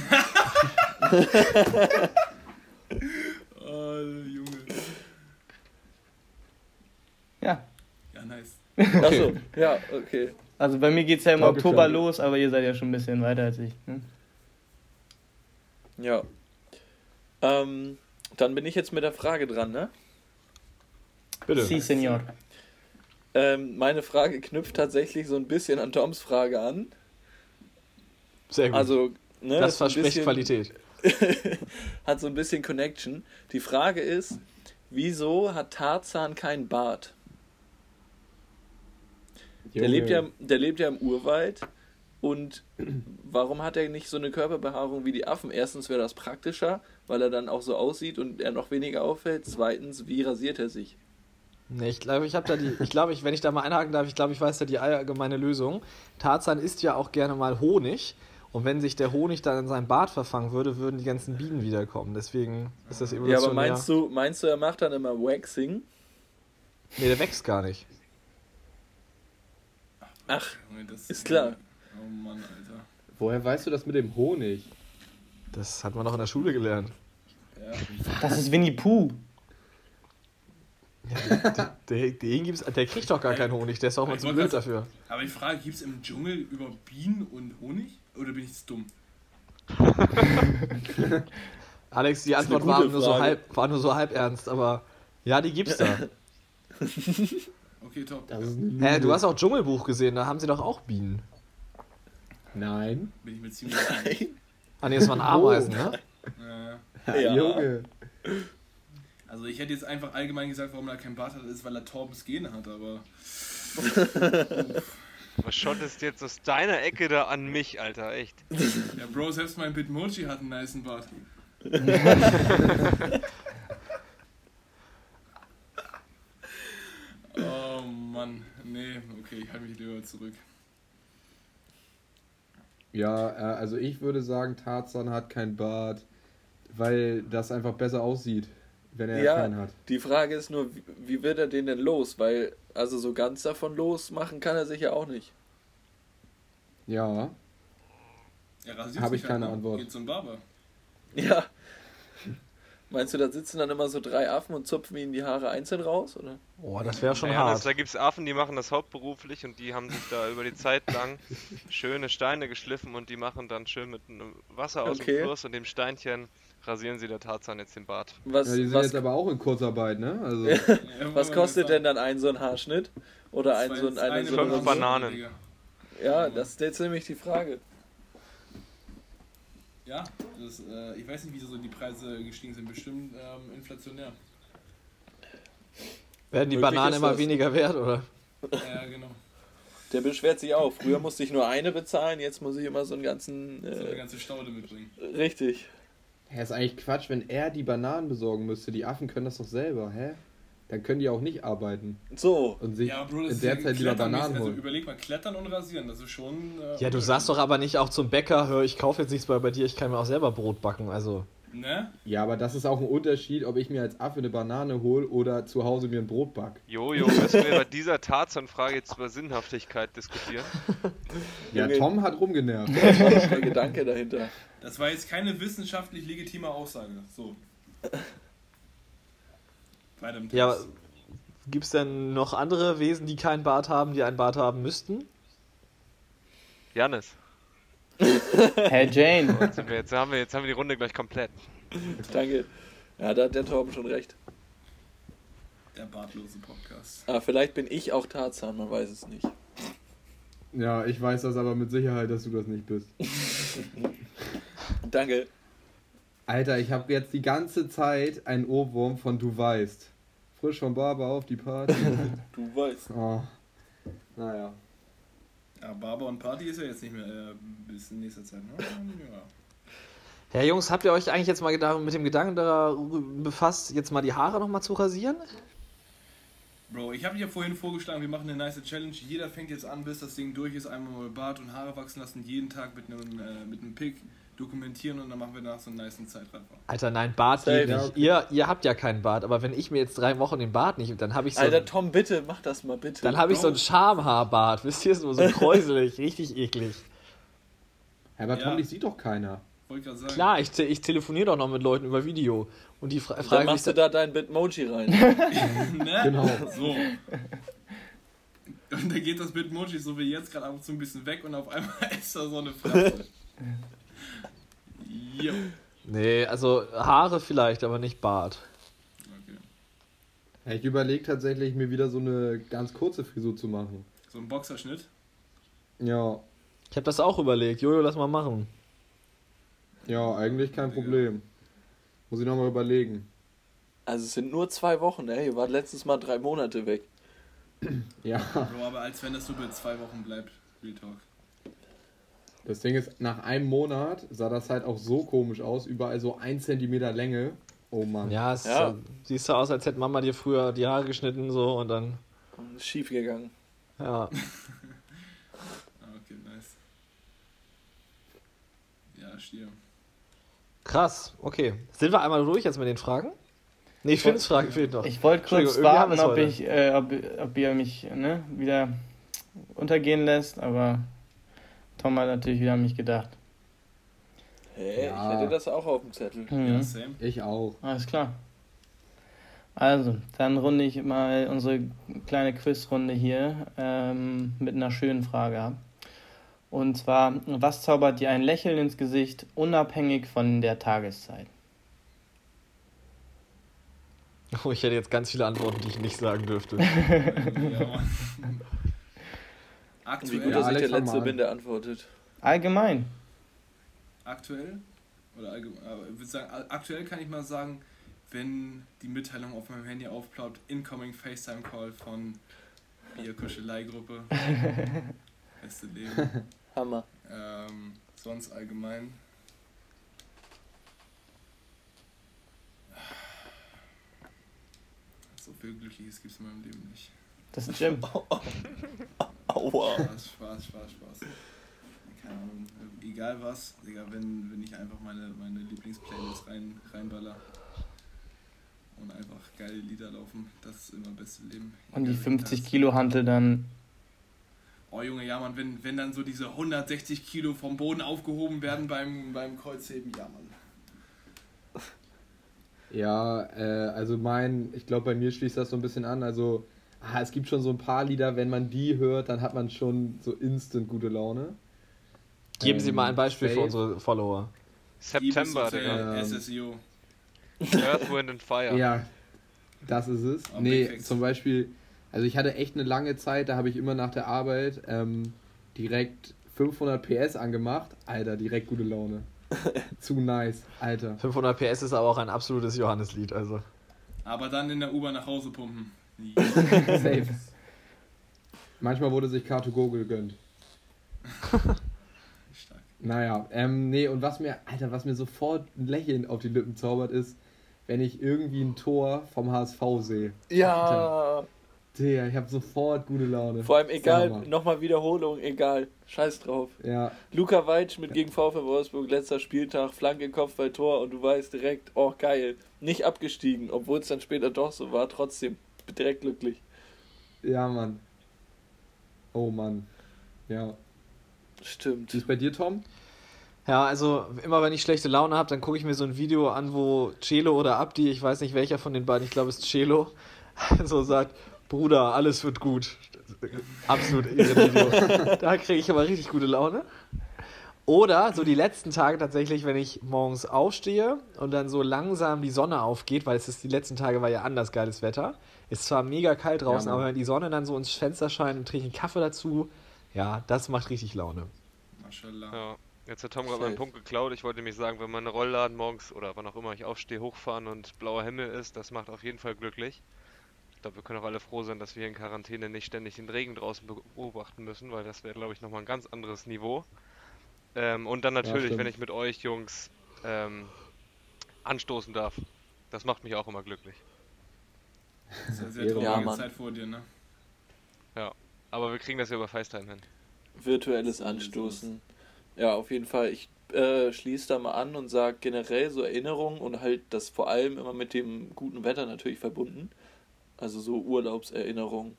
Oh, Junge. Ja, Ja, nice. (laughs) Achso, ja, okay. Also bei mir geht es ja im Oktober los, aber ihr seid ja schon ein bisschen weiter als ich. Ne? Ja. Ähm, dann bin ich jetzt mit der Frage dran, ne? Bitte. Si, Senor. Ähm, meine Frage knüpft tatsächlich so ein bisschen an Toms Frage an. Sehr gut. Also, ne, das ist ein verspricht bisschen- Qualität. (laughs) hat so ein bisschen Connection. Die Frage ist, wieso hat Tarzan keinen Bart? Der lebt, ja, der lebt ja im Urwald und warum hat er nicht so eine Körperbehaarung wie die Affen? Erstens wäre das praktischer, weil er dann auch so aussieht und er noch weniger auffällt. Zweitens, wie rasiert er sich? Nee, ich glaube, ich habe da die, ich glaube, ich, wenn ich da mal einhaken darf, ich glaube, ich weiß da die allgemeine Lösung. Tarzan isst ja auch gerne mal Honig und wenn sich der Honig dann in seinem Bart verfangen würde, würden die ganzen Bienen wiederkommen. Deswegen ist das Ja, evolutionär. aber meinst du, meinst du, er macht dann immer Waxing? Nee, der wächst gar nicht. Ach, ist klar. Oh Mann, Alter. Woher weißt du das mit dem Honig? Das hat man doch in der Schule gelernt. Ja, Das ist Winnie Pooh. Der, den gibt's, der kriegt doch gar keinen Honig, der ist doch mal zu blöd dafür. aber ich frage, gibt es im Dschungel über Bienen und Honig? Oder bin ich jetzt dumm? (laughs) Alex, die Antwort war nur, so halb, war nur so halb ernst, aber ja, die gibt's da. (laughs) Okay, top. Das ist eine Hä, du hast auch Dschungelbuch gesehen, da haben sie doch auch Bienen. Nein. Bin ich mir ziemlich sicher. Ah ne, das waren Ameisen, ne? Äh, Ja. Junge. also ich hätte jetzt einfach allgemein gesagt, warum er keinen Bart hat, ist, weil er Torbens Gene hat, aber... (laughs) Was schottest jetzt aus deiner Ecke da an mich, Alter? Echt. Ja, Bro, selbst mein Bitmoji hat einen niceen Bart. (laughs) oh Mann, nee, okay, ich halte mich lieber zurück. Ja, äh, also ich würde sagen, Tarzan hat kein Bart, weil das einfach besser aussieht, wenn er Ja. keinen hat. Die Frage ist nur, wie, wird er den denn los? Weil, also so ganz davon losmachen kann er sich ja auch nicht. Ja. Er rasiert Hab sich ich keine ne? Antwort. Geht zum Barber. Ja. Meinst du, da sitzen dann immer so drei Affen und zupfen ihnen die Haare einzeln raus, oder? Boah, das wäre schon Naja, das, hart. da gibt's Affen, die machen das hauptberuflich und die haben sich da über die Zeit lang (laughs) schöne Steine geschliffen und die machen dann schön mit einem Wasser aus Okay. dem Fluss und dem Steinchen rasieren sie der Tarzan jetzt den Bart. Was, ja die sind was, jetzt aber auch in Kurzarbeit, ne? Also, was kostet denn dann ein so ein Haarschnitt? Oder ein Das so ein, eine, eine so Fünf eine Bananen. Ja, das ist jetzt nämlich die Frage. Ja, das, äh, ich weiß nicht, wieso so die Preise gestiegen sind. Bestimmt ähm, inflationär. Werden die Möglich Bananen immer weniger wert, oder? Ja, genau. Der beschwert sich auch. Früher musste ich nur eine bezahlen, jetzt muss ich immer so einen ganzen. So eine Äh, ganze Staude mitbringen. richtig. hä, ist eigentlich Quatsch, wenn er die Bananen besorgen müsste. Die Affen können das doch selber, hä? Dann können die auch nicht arbeiten So. und sich Ja, Bro, in ist der ja Zeit lieber. Bananen Also holen. überleg mal, klettern und rasieren, das ist schon. Äh, Ja, du sagst doch aber nicht auch zum Bäcker, hör, ich kaufe jetzt nichts mehr bei dir, ich kann mir auch selber Brot backen. Also, Ne? Ja, aber das ist auch ein Unterschied, ob ich mir als Affe eine Banane hole oder zu Hause mir ein Brot back. Jojo, müssen wir bei dieser Tarzan-Frage jetzt über Sinnhaftigkeit diskutieren? (laughs) Ja. Tom hat rumgenervt. Das war doch der Gedanke dahinter. Das war jetzt keine wissenschaftlich legitime Aussage. So. Weiter im Text. ja, gibt es denn noch andere Wesen, die keinen Bart haben, die einen Bart haben müssten? Janis, Herr Jane. jetzt, sind wir, jetzt, haben wir, jetzt haben wir die Runde gleich komplett. Danke. Ja, da hat der Torben schon recht. Der bartlose Podcast. Aber vielleicht bin ich auch Tarzan, man weiß es nicht. Ja, ich weiß das aber mit Sicherheit, dass du das nicht bist. Danke. Alter, ich habe jetzt die ganze Zeit einen Ohrwurm von Du weißt. Frisch vom Barber auf die Party. (laughs) Du weißt. oh. Naja. Ja, Barber und Party ist ja jetzt nicht mehr äh, bis in nächster Zeit. Ne? Ja. Ja, Jungs, habt ihr euch eigentlich jetzt mal mit dem Gedanken darüber befasst, jetzt mal die Haare nochmal zu rasieren? Bro, ich habe dir vorhin vorgeschlagen, wir machen eine nice Challenge. Jeder fängt jetzt an, bis das Ding durch ist, einmal mal Bart und Haare wachsen lassen, jeden Tag mit einem, äh, mit einem Pick dokumentieren und dann machen wir danach so einen nice Zeitraffer. Alter, nein, Bart Safe. geht Ja, nicht. okay. Ihr, ihr habt ja keinen Bart, aber wenn ich mir jetzt drei Wochen den Bart nicht, dann habe ich so, Alter, Tom, bitte, mach das mal, bitte. dann habe ich so ein Schamhaarbart. Wisst ihr, so so (laughs) kräuselig, richtig eklig. Ja, aber Ja. Tom, dich sieht doch keiner. Wollte gerade sagen. Klar, ich, te- ich telefoniere doch noch mit Leuten über Video und die fra dann fragen mich, machst du da dein Bitmoji rein. (laughs) (laughs) Ne? Genau. So. Und da geht das Bitmoji so wie jetzt gerade ab und zu ein bisschen weg und auf einmal ist da so eine Fresse. Jo. Nee, also Haare vielleicht, aber nicht Bart. Okay. Ich überlege tatsächlich, mir wieder so eine ganz kurze Frisur zu machen. So ein Boxerschnitt. Ja, Ich habe das auch überlegt. Jojo, lass mal machen. ja, eigentlich kein Problem. Muss ich nochmal überlegen. Also es sind nur zwei Wochen, ey. Ihr wart letztes Mal drei Monate weg. Ja, Bro, aber als wenn das so bei zwei Wochen bleibt. Real Talk. Das Ding ist, nach einem Monat sah das halt auch so komisch aus. Überall so ein Zentimeter Länge. Oh Mann. Ja, es Ja. Ist, siehst du aus, als hätte Mama dir früher die Haare geschnitten so und dann. Ist Schief gegangen. Ja. (laughs) Okay, nice. Ja, Stier. Krass, okay. Sind wir einmal durch jetzt mit den Fragen? Nee, Finns Frage fehlt noch. Ich wollte kurz warten, ob, ich, äh, ob, ob ihr mich ne, wieder untergehen lässt, aber Tom hat natürlich wieder an mich gedacht. Hä? Ja. Ich hätte das auch auf dem Zettel. Mhm. Ja, same. Ich auch. Alles klar. Also, dann runde ich mal unsere kleine Quizrunde hier ähm, mit einer schönen Frage ab. Und zwar, was zaubert dir ein Lächeln ins Gesicht, unabhängig von der Tageszeit? Oh, ich hätte jetzt ganz viele Antworten, die ich nicht sagen dürfte. (laughs) ja, Und wie Aktuell, gut, Ja, dass ich der Letzte bin, der antwortet. Allgemein. aktuell, oder allgemein, aber ich würde sagen, aktuell kann ich mal sagen, wenn die Mitteilung auf meinem Handy aufploppt, Incoming FaceTime Call von Bierkuscheleigruppe. (laughs) Beste Leben. Hammer. Ähm, sonst allgemein. So viel Glückliches gibt es in meinem Leben nicht. Das ist Jim. (laughs) Aua. Spaß, Spaß, Spaß, Spaß. Keine Ahnung, egal was, Digga, wenn, wenn ich einfach meine, meine Lieblingsplaylist rein, reinballer und einfach geile Lieder laufen, das ist immer beste Leben. Und die Egal, 50 das- Kilo Hantel dann. Oh Junge, ja Mann, wenn, wenn dann so diese 160 Kilo vom Boden aufgehoben werden beim, beim Kreuzheben, ja Mann. Ja, äh, also mein, ich glaube, bei mir schließt das so ein bisschen an. Also, ah, es gibt schon so ein paar Lieder, wenn man die hört, dann hat man schon so instant gute Laune. Geben Sie mal ein Beispiel für safe. unsere Follower. September, Digga. Ähm, SSIO. Earth, Wind and Fire. Ja, das ist es. Oh, nee, zum Beispiel, also ich hatte echt eine lange Zeit, da habe ich immer nach der Arbeit ähm, direkt 500 PS angemacht. Alter, direkt gute Laune. (laughs) Zu nice, Alter. 500 PS ist aber auch ein absolutes Johanneslied, also. Aber dann in der U-Bahn nach Hause pumpen. Safe. (laughs) Manchmal wurde sich Car2Go gegönnt. (laughs) Stark. Naja, ähm, nee, und was mir, Alter, was mir sofort ein Lächeln auf die Lippen zaubert, ist, wenn ich irgendwie ein Tor vom HSV sehe. Ja. Digga, ich habe sofort gute Laune. Vor allem egal, nochmal Wiederholung, egal. Scheiß drauf. Ja, Luca Weitsch mit gegen VfL Wolfsburg, letzter Spieltag, Flanke, Kopfball, Tor und du weißt direkt, oh geil, nicht abgestiegen, obwohl es dann später doch so war, trotzdem (laughs) direkt glücklich. ja, Mann. Oh Mann. Ja. Stimmt. Wie ist bei dir, Tom? Ja, also immer wenn ich schlechte Laune habe, dann gucke ich mir so ein Video an, wo Celo oder Abdi, ich weiß nicht welcher von den beiden, ich glaube es ist Celo, (laughs) so sagt, Bruder, alles wird gut. Absolut irre Video. (laughs) da kriege ich aber richtig gute Laune. Oder so die letzten Tage tatsächlich, wenn ich morgens aufstehe und dann so langsam die Sonne aufgeht, weil es ist die letzten Tage war ja anders geiles Wetter. Ist zwar mega kalt draußen, Ja, Mann. aber wenn die Sonne dann so ins Fenster scheint und trinke einen Kaffee dazu, ja, das macht richtig Laune. Mashallah. Ja. Jetzt hat Tom gerade meinen. Punkt geklaut. Ich wollte nämlich sagen, wenn mein Rollladen morgens oder wann auch immer ich aufstehe, hochfahren und blauer Himmel ist, das macht auf jeden Fall glücklich. Ich glaube, wir können auch alle froh sein, dass wir in Quarantäne nicht ständig den Regen draußen beobachten müssen, weil das wäre, glaube ich, nochmal ein ganz anderes Niveau. Ähm, und dann natürlich, stimmt. wenn ich mit euch Jungs ähm, anstoßen darf. Das macht mich auch immer glücklich. Das ist eine sehr Ja, traurige Mann. Zeit vor dir, ne? Aber wir kriegen das ja über FaceTime hin. Virtuelles Anstoßen. Ja, auf jeden Fall. Ich äh, schließe da mal an und sage generell so Erinnerungen und halt das vor allem immer mit dem guten Wetter natürlich verbunden. Also so Urlaubserinnerungen,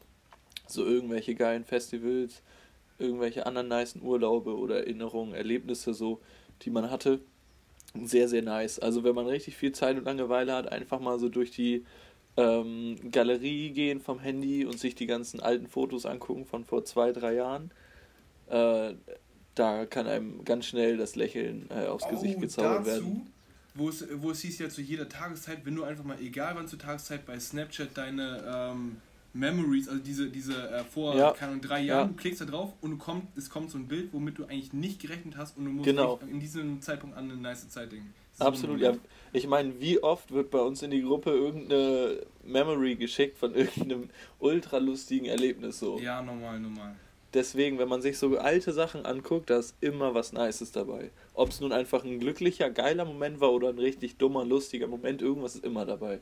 so irgendwelche geilen Festivals, irgendwelche anderen nicen Urlaube oder Erinnerungen, Erlebnisse so, die man hatte. Sehr, sehr nice. Also wenn man richtig viel Zeit und Langeweile hat, einfach mal so durch die ähm, Galerie gehen vom Handy und sich die ganzen alten Fotos angucken von vor zwei, drei Jahren. Äh, da kann einem ganz schnell das Lächeln äh, aufs Gesicht gezaubert werden. Wo es, wo es hieß ja zu jeder Tageszeit, wenn du einfach mal, egal wann zur Tageszeit, bei Snapchat deine ähm, Memories, also diese, diese äh, vor Ja. keine drei Jahren, Ja. du klickst da drauf und du kommt, es kommt so ein Bild, womit du eigentlich nicht gerechnet hast und du musst Genau. in diesem Zeitpunkt an eine nice Zeit denken. So Absolut, ja. Ich meine, wie oft wird bei uns in die Gruppe irgendeine Memory geschickt von (laughs) irgendeinem ultra lustigen Erlebnis so. Ja, normal, normal. Deswegen, wenn man sich so alte Sachen anguckt, da ist immer was Nices dabei. Ob es nun einfach ein glücklicher, geiler Moment war oder ein richtig dummer, lustiger Moment, irgendwas ist immer dabei.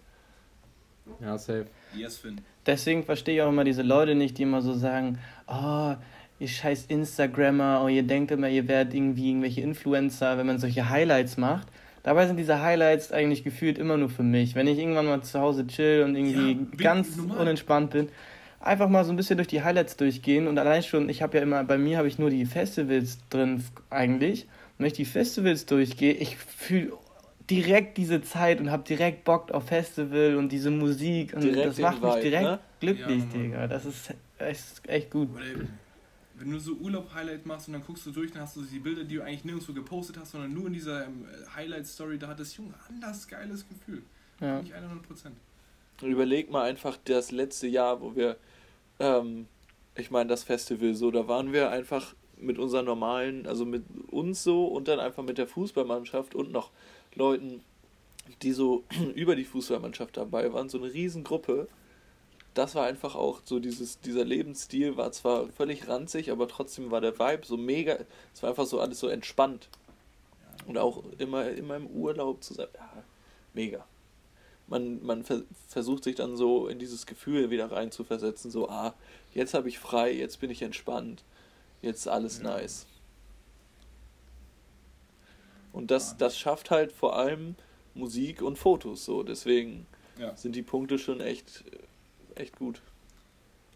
Ja, safe. Yes, Finn. Deswegen verstehe ich auch immer diese Leute nicht, die immer so sagen, oh, ihr scheiß Instagrammer, oh, ihr denkt immer, ihr werdet irgendwie irgendwelche Influencer, wenn man solche Highlights macht. Dabei sind diese Highlights eigentlich gefühlt immer nur für mich. Wenn ich irgendwann mal zu Hause chill und irgendwie Ja, ganz normal. unentspannt bin, einfach mal so ein bisschen durch die Highlights durchgehen und allein schon, ich habe ja immer, bei mir habe ich nur die Festivals drin eigentlich. Und wenn ich die Festivals durchgehe, ich fühle direkt diese Zeit und habe direkt Bock auf Festival und diese Musik und Direkt das macht mich Vibe, direkt ne? glücklich, Ja. Digga. Das ist echt, echt gut. Oder wenn du so Urlaub-Highlight machst und dann guckst du durch, dann hast du die Bilder, die du eigentlich nirgendwo gepostet hast, sondern nur in dieser ähm, Highlight-Story, da hat das Junge anders geiles Gefühl. Ja. Nicht 100 Prozent. Überleg mal einfach das letzte Jahr, wo wir, ähm, ich meine, das Festival so, da waren wir einfach mit unseren normalen, also mit uns so und dann einfach mit der Fußballmannschaft und noch Leuten, die so (clears throat) über die Fußballmannschaft dabei waren, so eine Riesengruppe. Das war einfach auch so dieses, dieser Lebensstil war zwar völlig ranzig, aber trotzdem war der Vibe so mega, es war einfach so alles so entspannt. Und auch immer, immer im Urlaub zu sein, ja, mega man, man ver versucht sich dann so in dieses Gefühl wieder rein zu versetzen, so, ah, jetzt habe ich frei, jetzt bin ich entspannt, jetzt alles Ja. nice. Und das, das schafft halt vor allem Musik und Fotos so, deswegen Ja. sind die Punkte schon echt, echt gut.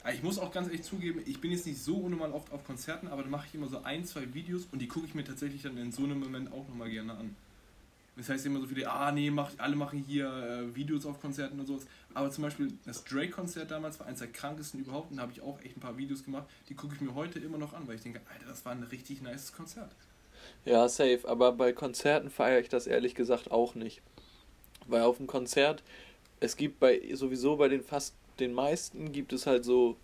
Aber Ich muss auch ganz ehrlich zugeben, ich bin jetzt nicht so unnormal oft auf Konzerten, aber da mache ich immer so ein, zwei Videos und die gucke ich mir tatsächlich dann in so einem Moment auch nochmal gerne an. Das heißt immer so viele, ah nee, mach, alle machen hier äh, Videos auf Konzerten und sowas. Aber zum Beispiel das Drake-Konzert damals war eines der krankesten überhaupt und da habe ich auch echt ein paar Videos gemacht. Die gucke ich mir heute immer noch an, weil ich denke, Alter, das war ein richtig nices Konzert. Ja, safe, aber bei Konzerten feiere ich das ehrlich gesagt auch nicht. Weil auf dem Konzert, es gibt bei sowieso bei den fast den meisten gibt es halt so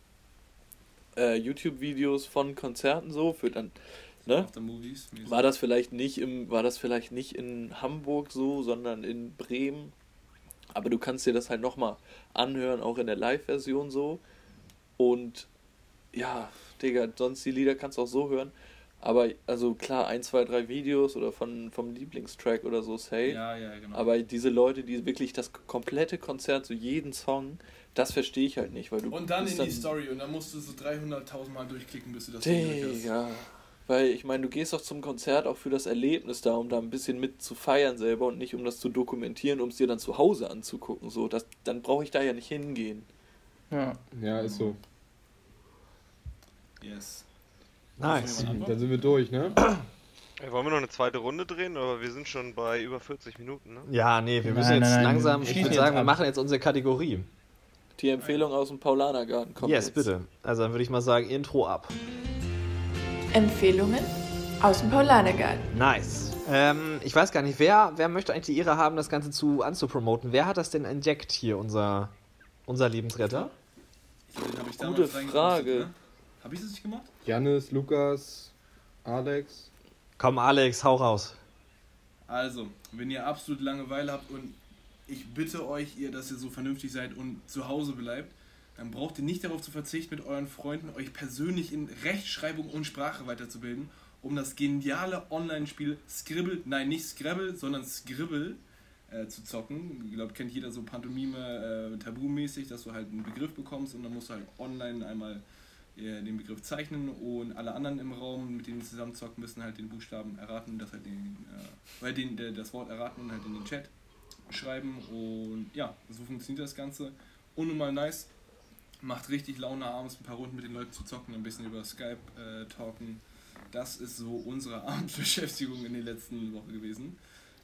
äh, YouTube-Videos von Konzerten so für dann, ne? After Movies. War das vielleicht nicht im, war das vielleicht nicht in Hamburg so, sondern in Bremen. Aber du kannst dir das halt nochmal anhören, auch in der Live-Version so. Und ja, Digga, sonst die Lieder kannst du auch so hören. Aber also klar, ein, zwei, drei Videos oder von, vom Lieblingstrack oder so, say. Ja, ja, genau. Aber diese Leute, die wirklich das komplette Konzert, so jeden Song, das verstehe ich halt nicht, weil du und dann in die Story und dann musst du so 300.000 Mal durchklicken, bis du das Video durch hast. Digga. Weil ich meine, du gehst doch zum Konzert auch für das Erlebnis da, um da ein bisschen mit zu feiern selber und nicht um das zu dokumentieren, um es dir dann zu Hause anzugucken. So, das, dann brauche ich da ja nicht hingehen. Ja. Ja, ist so. Yes. Nice. Dann sind wir durch, ne? Ey, wollen wir noch eine zweite Runde drehen? Aber wir sind schon bei über 40 Minuten, ne? Ja, nee, wir Nein, müssen jetzt nein, nein, langsam, ich würde sagen, wir machen jetzt unsere Kategorie. Die Empfehlung aus dem Paulanergarten kommt yes, jetzt. bitte. Also dann würde ich mal sagen, Intro ab. Empfehlungen aus dem Paulanergarten. Nice. Ähm, ich weiß gar nicht, wer, wer möchte eigentlich die Ehre haben, das Ganze zu anzupromoten? Wer hat das denn entdeckt hier, unser, unser Lebensretter? Gute Frage. Ne? Habe ich das nicht gemacht? Janis, Lukas, Alex. Komm, Alex, hau raus. Also, wenn ihr absolut Langeweile habt und ich bitte euch, ihr, dass ihr so vernünftig seid und zu Hause bleibt, dann braucht ihr nicht darauf zu verzichten, mit euren Freunden euch persönlich in Rechtschreibung und Sprache weiterzubilden, um das geniale Online-Spiel Scribble, nein, nicht Scrabble, sondern Scribble äh, zu zocken. Ich glaube, kennt jeder so Pantomime äh, tabumäßig, dass du halt einen Begriff bekommst und dann musst du halt online einmal äh, den Begriff zeichnen und alle anderen im Raum, mit denen zusammen zocken, müssen halt den Buchstaben erraten, das halt den, äh, weil den, der, das Wort erraten und halt in den Chat schreiben und ja, so funktioniert das Ganze. Unnormal nice, macht richtig Laune abends ein paar Runden mit den Leuten zu zocken, ein bisschen über Skype äh, talken. Das ist so unsere (laughs) Abendbeschäftigung in den letzten Wochen gewesen.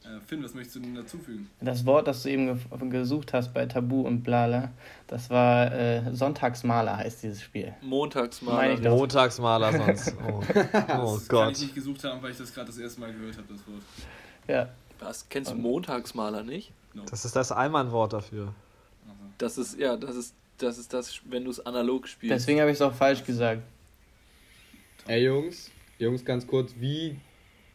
Äh, Finn, was möchtest du denn dazufügen? Das Wort, das du eben ge gesucht hast bei Tabu und Blala, das war äh, Sonntagsmaler heißt dieses Spiel. Montagsmaler. Montagsmaler sonst. Oh, (laughs) oh Das kann Gott. ich nicht gesucht haben, weil ich das gerade das erste Mal gehört habe, das Wort. Ja, Was? Kennst du Montagsmaler nicht? No. Das ist das Allmann-Wort dafür. Das ist, ja, das ist, das ist das, wenn du es analog spielst. deswegen habe ich es auch falsch gesagt. Ey Jungs, Jungs, ganz kurz, wie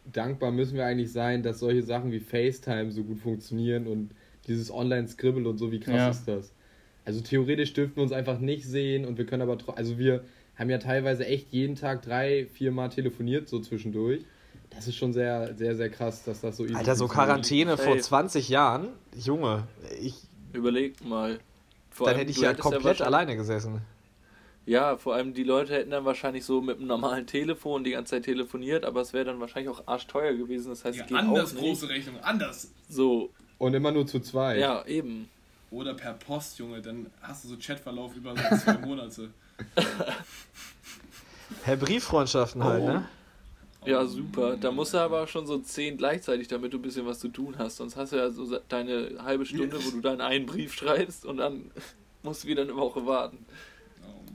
dankbar müssen wir eigentlich sein, dass solche Sachen wie FaceTime so gut funktionieren und dieses Online-Scribble und so, wie krass Ja. ist das? Also theoretisch dürften wir uns einfach nicht sehen und wir können aber trotzdem, also wir haben ja teilweise echt jeden Tag drei, vier Mal telefoniert so zwischendurch. Das ist schon sehr, sehr, sehr krass, dass das so easy Alter, so. Quarantäne vor Ey. 20 Jahren, Junge, ich, Überleg mal. Vor dann allem, hätte ich ja komplett wahrscheinlich- alleine gesessen. Ja, vor allem die Leute hätten dann wahrscheinlich so mit einem normalen Telefon die ganze Zeit telefoniert, aber es wäre dann wahrscheinlich auch arschteuer gewesen. Das heißt, ja, es geht anders auch nicht. große Rechnung, anders. So, Und immer nur zu zweit. ja, eben. Oder per Post, Junge, dann hast du so Chatverlauf über so zwei (laughs) Monate. Herr Brieffreundschaften halt, ne? Ja, super. Da musst du aber schon so zehn gleichzeitig, damit du ein bisschen was zu tun hast. Sonst hast du ja so deine halbe Stunde, wo du deinen einen Brief schreibst und dann (laughs) musst du wieder eine Woche warten.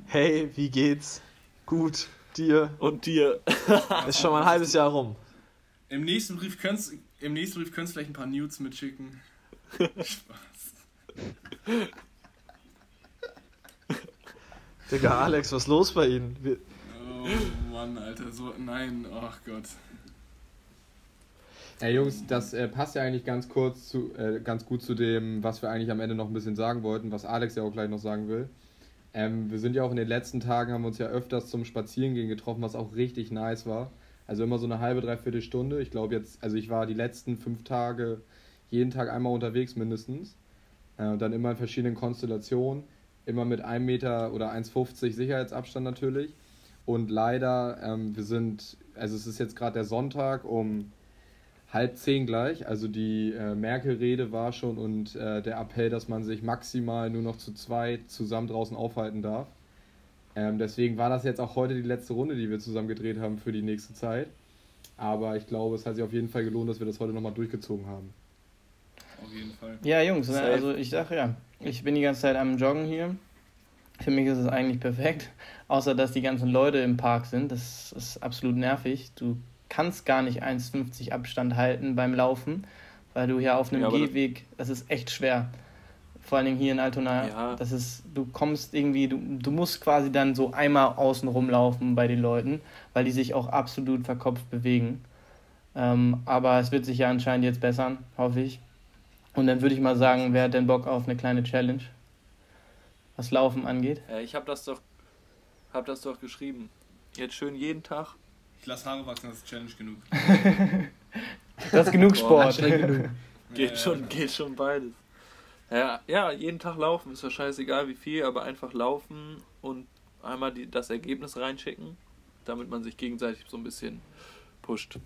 Hey, wie geht's? Gut, dir? Und dir. (laughs) Ist schon mal ein halbes Jahr rum. Im nächsten Brief könntest im nächsten Brief könntest du vielleicht ein paar Nudes mitschicken. (laughs) Spaß. Digga, Alex, was ist los bei Ihnen? Wir, Oh Mann, Alter, so nein, ach Gott. Ey Jungs, das äh, passt ja eigentlich ganz kurz zu, äh, ganz gut zu dem, was wir eigentlich am Ende noch ein bisschen sagen wollten, was Alex ja auch gleich noch sagen will. Ähm, wir sind ja auch in den letzten Tagen, haben uns ja öfters zum Spazierengehen getroffen, was auch richtig nice war. Also immer so eine halbe, dreiviertel Stunde. Ich glaube jetzt, also ich war die letzten fünf Tage jeden Tag einmal unterwegs mindestens. Äh, dann immer in verschiedenen Konstellationen. Immer mit einem Meter oder 1,50 Sicherheitsabstand natürlich. Und leider, ähm, wir sind, also es ist jetzt gerade der Sonntag um halb zehn gleich. Also die äh, Merkel-Rede war schon und äh, der Appell, dass man sich maximal nur noch zu zweit zusammen draußen aufhalten darf. Ähm, deswegen war das jetzt auch heute die letzte Runde, die wir zusammen gedreht haben für die nächste Zeit. Aber ich glaube, es hat sich auf jeden Fall gelohnt, dass wir das heute nochmal durchgezogen haben. Auf jeden Fall. Ja, Jungs, ne, also ich sage ja, ich bin die ganze Zeit am Joggen hier. Für mich ist es eigentlich (laughs) perfekt, außer dass die ganzen Leute im Park sind. Das ist absolut nervig. Du kannst gar nicht 1,50 Abstand halten beim Laufen, weil du hier auf einem Ja, Gehweg, das ist echt schwer. Vor allen Dingen hier in Altona, Ja. das ist, du kommst irgendwie, du, du musst quasi dann so einmal außen rumlaufen bei den Leuten, weil die sich auch absolut verkopft bewegen. Ähm, aber es wird sich ja anscheinend jetzt bessern, hoffe ich. Und dann würde ich mal sagen, wer hat denn Bock auf eine kleine Challenge? Was Laufen angeht. Ja, ich habe das doch, hab das doch geschrieben. Jetzt schön jeden Tag. Ich lasse Haare wachsen, das ist Challenge genug. (laughs) Das ist genug Boah, Sport. (laughs) Geht Ja, schon, geht schon beides. Ja, ja, jeden Tag laufen, ist ja scheißegal wie viel, aber einfach laufen und einmal die, das Ergebnis reinschicken, damit man sich gegenseitig so ein bisschen pusht.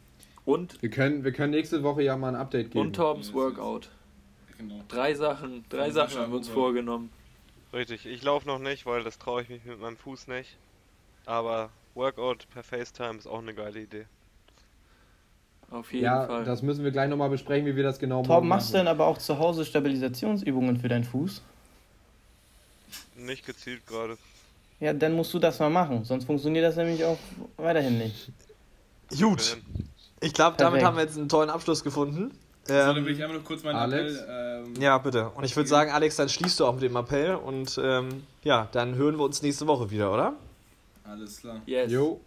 Und, Wir können, wir können nächste Woche ja mal ein Update geben. und Torbens Workout. Genau. Drei Sachen, drei Sachen haben wir uns vorgenommen. Richtig, ich laufe noch nicht, weil das traue ich mich mit meinem Fuß nicht. Aber Workout per FaceTime ist auch eine geile Idee. Auf jeden ja, Fall. das müssen wir gleich nochmal besprechen, wie wir das genau Torben, morgen machst du machen. denn aber auch zu Hause Stabilisationsübungen für deinen Fuß? Nicht gezielt gerade. Ja, dann musst du das mal machen, sonst funktioniert das nämlich auch weiterhin nicht. Gut. Ich glaube, damit haben wir jetzt einen tollen Abschluss gefunden. so, dann Ähm, will ich einmal noch kurz meinen Alex? Appell. Ähm, ja, bitte. Und ich würde sagen, Alex, dann schließt du auch mit dem Appell und ähm, ja, dann hören wir uns nächste Woche wieder, oder? Alles klar. yes. Jo,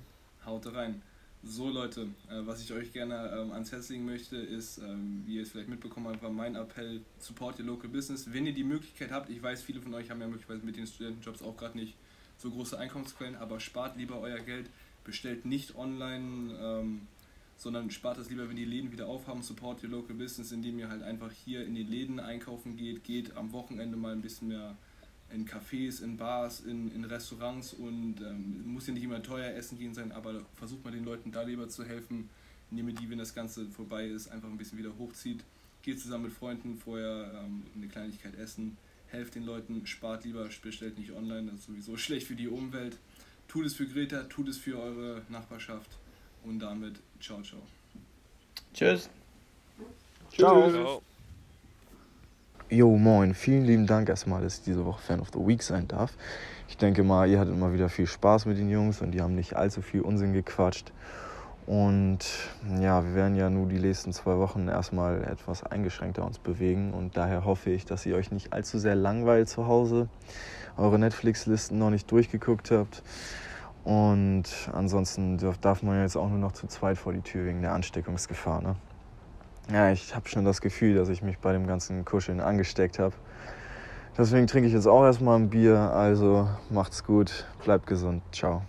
Haut rein. So Leute, äh, was ich euch gerne ähm, ans Herz legen möchte, ist, ähm, wie ihr es vielleicht mitbekommen habt, war mein Appell, support your local business. Wenn ihr die Möglichkeit habt, ich weiß, viele von euch haben ja möglicherweise mit den Studentenjobs auch gerade nicht so große Einkommensquellen, aber spart lieber euer Geld, bestellt nicht online, ähm, sondern spart es lieber, wenn die Läden wieder aufhaben, support your local business, indem ihr halt einfach hier in die Läden einkaufen geht, geht am Wochenende mal ein bisschen mehr in Cafés, in Bars, in, in Restaurants und ähm, muss ja nicht immer teuer essen gehen sein, aber versucht mal den Leuten da lieber zu helfen, indem ihr die, wenn das Ganze vorbei ist, einfach ein bisschen wieder hochzieht. Geht zusammen mit Freunden vorher ähm, eine Kleinigkeit essen, helft den Leuten, spart lieber, bestellt nicht online, das ist sowieso (laughs) schlecht für die Umwelt. Tut es für Greta, tut es für eure Nachbarschaft und damit ciao, ciao. Tschüss. Ciao. Ciao. Jo, moin. Vielen lieben Dank erstmal, dass ich diese Woche Fan of the Week sein darf. Ich denke mal, ihr hattet mal wieder viel Spaß mit den Jungs und die haben nicht allzu viel Unsinn gequatscht. Und ja, wir werden ja nur die nächsten zwei Wochen erstmal etwas eingeschränkter uns bewegen und daher hoffe ich, dass ihr euch nicht allzu sehr langweilt zu Hause, eure Netflix-Listen noch nicht durchgeguckt habt. Und ansonsten darf, man jetzt auch nur noch zu zweit vor die Tür wegen der Ansteckungsgefahr. Ne? Ja, ich habe schon das Gefühl, dass ich mich bei dem ganzen Kuscheln angesteckt habe. Deswegen trinke ich jetzt auch erstmal ein Bier. Also macht's gut, bleibt gesund. Ciao.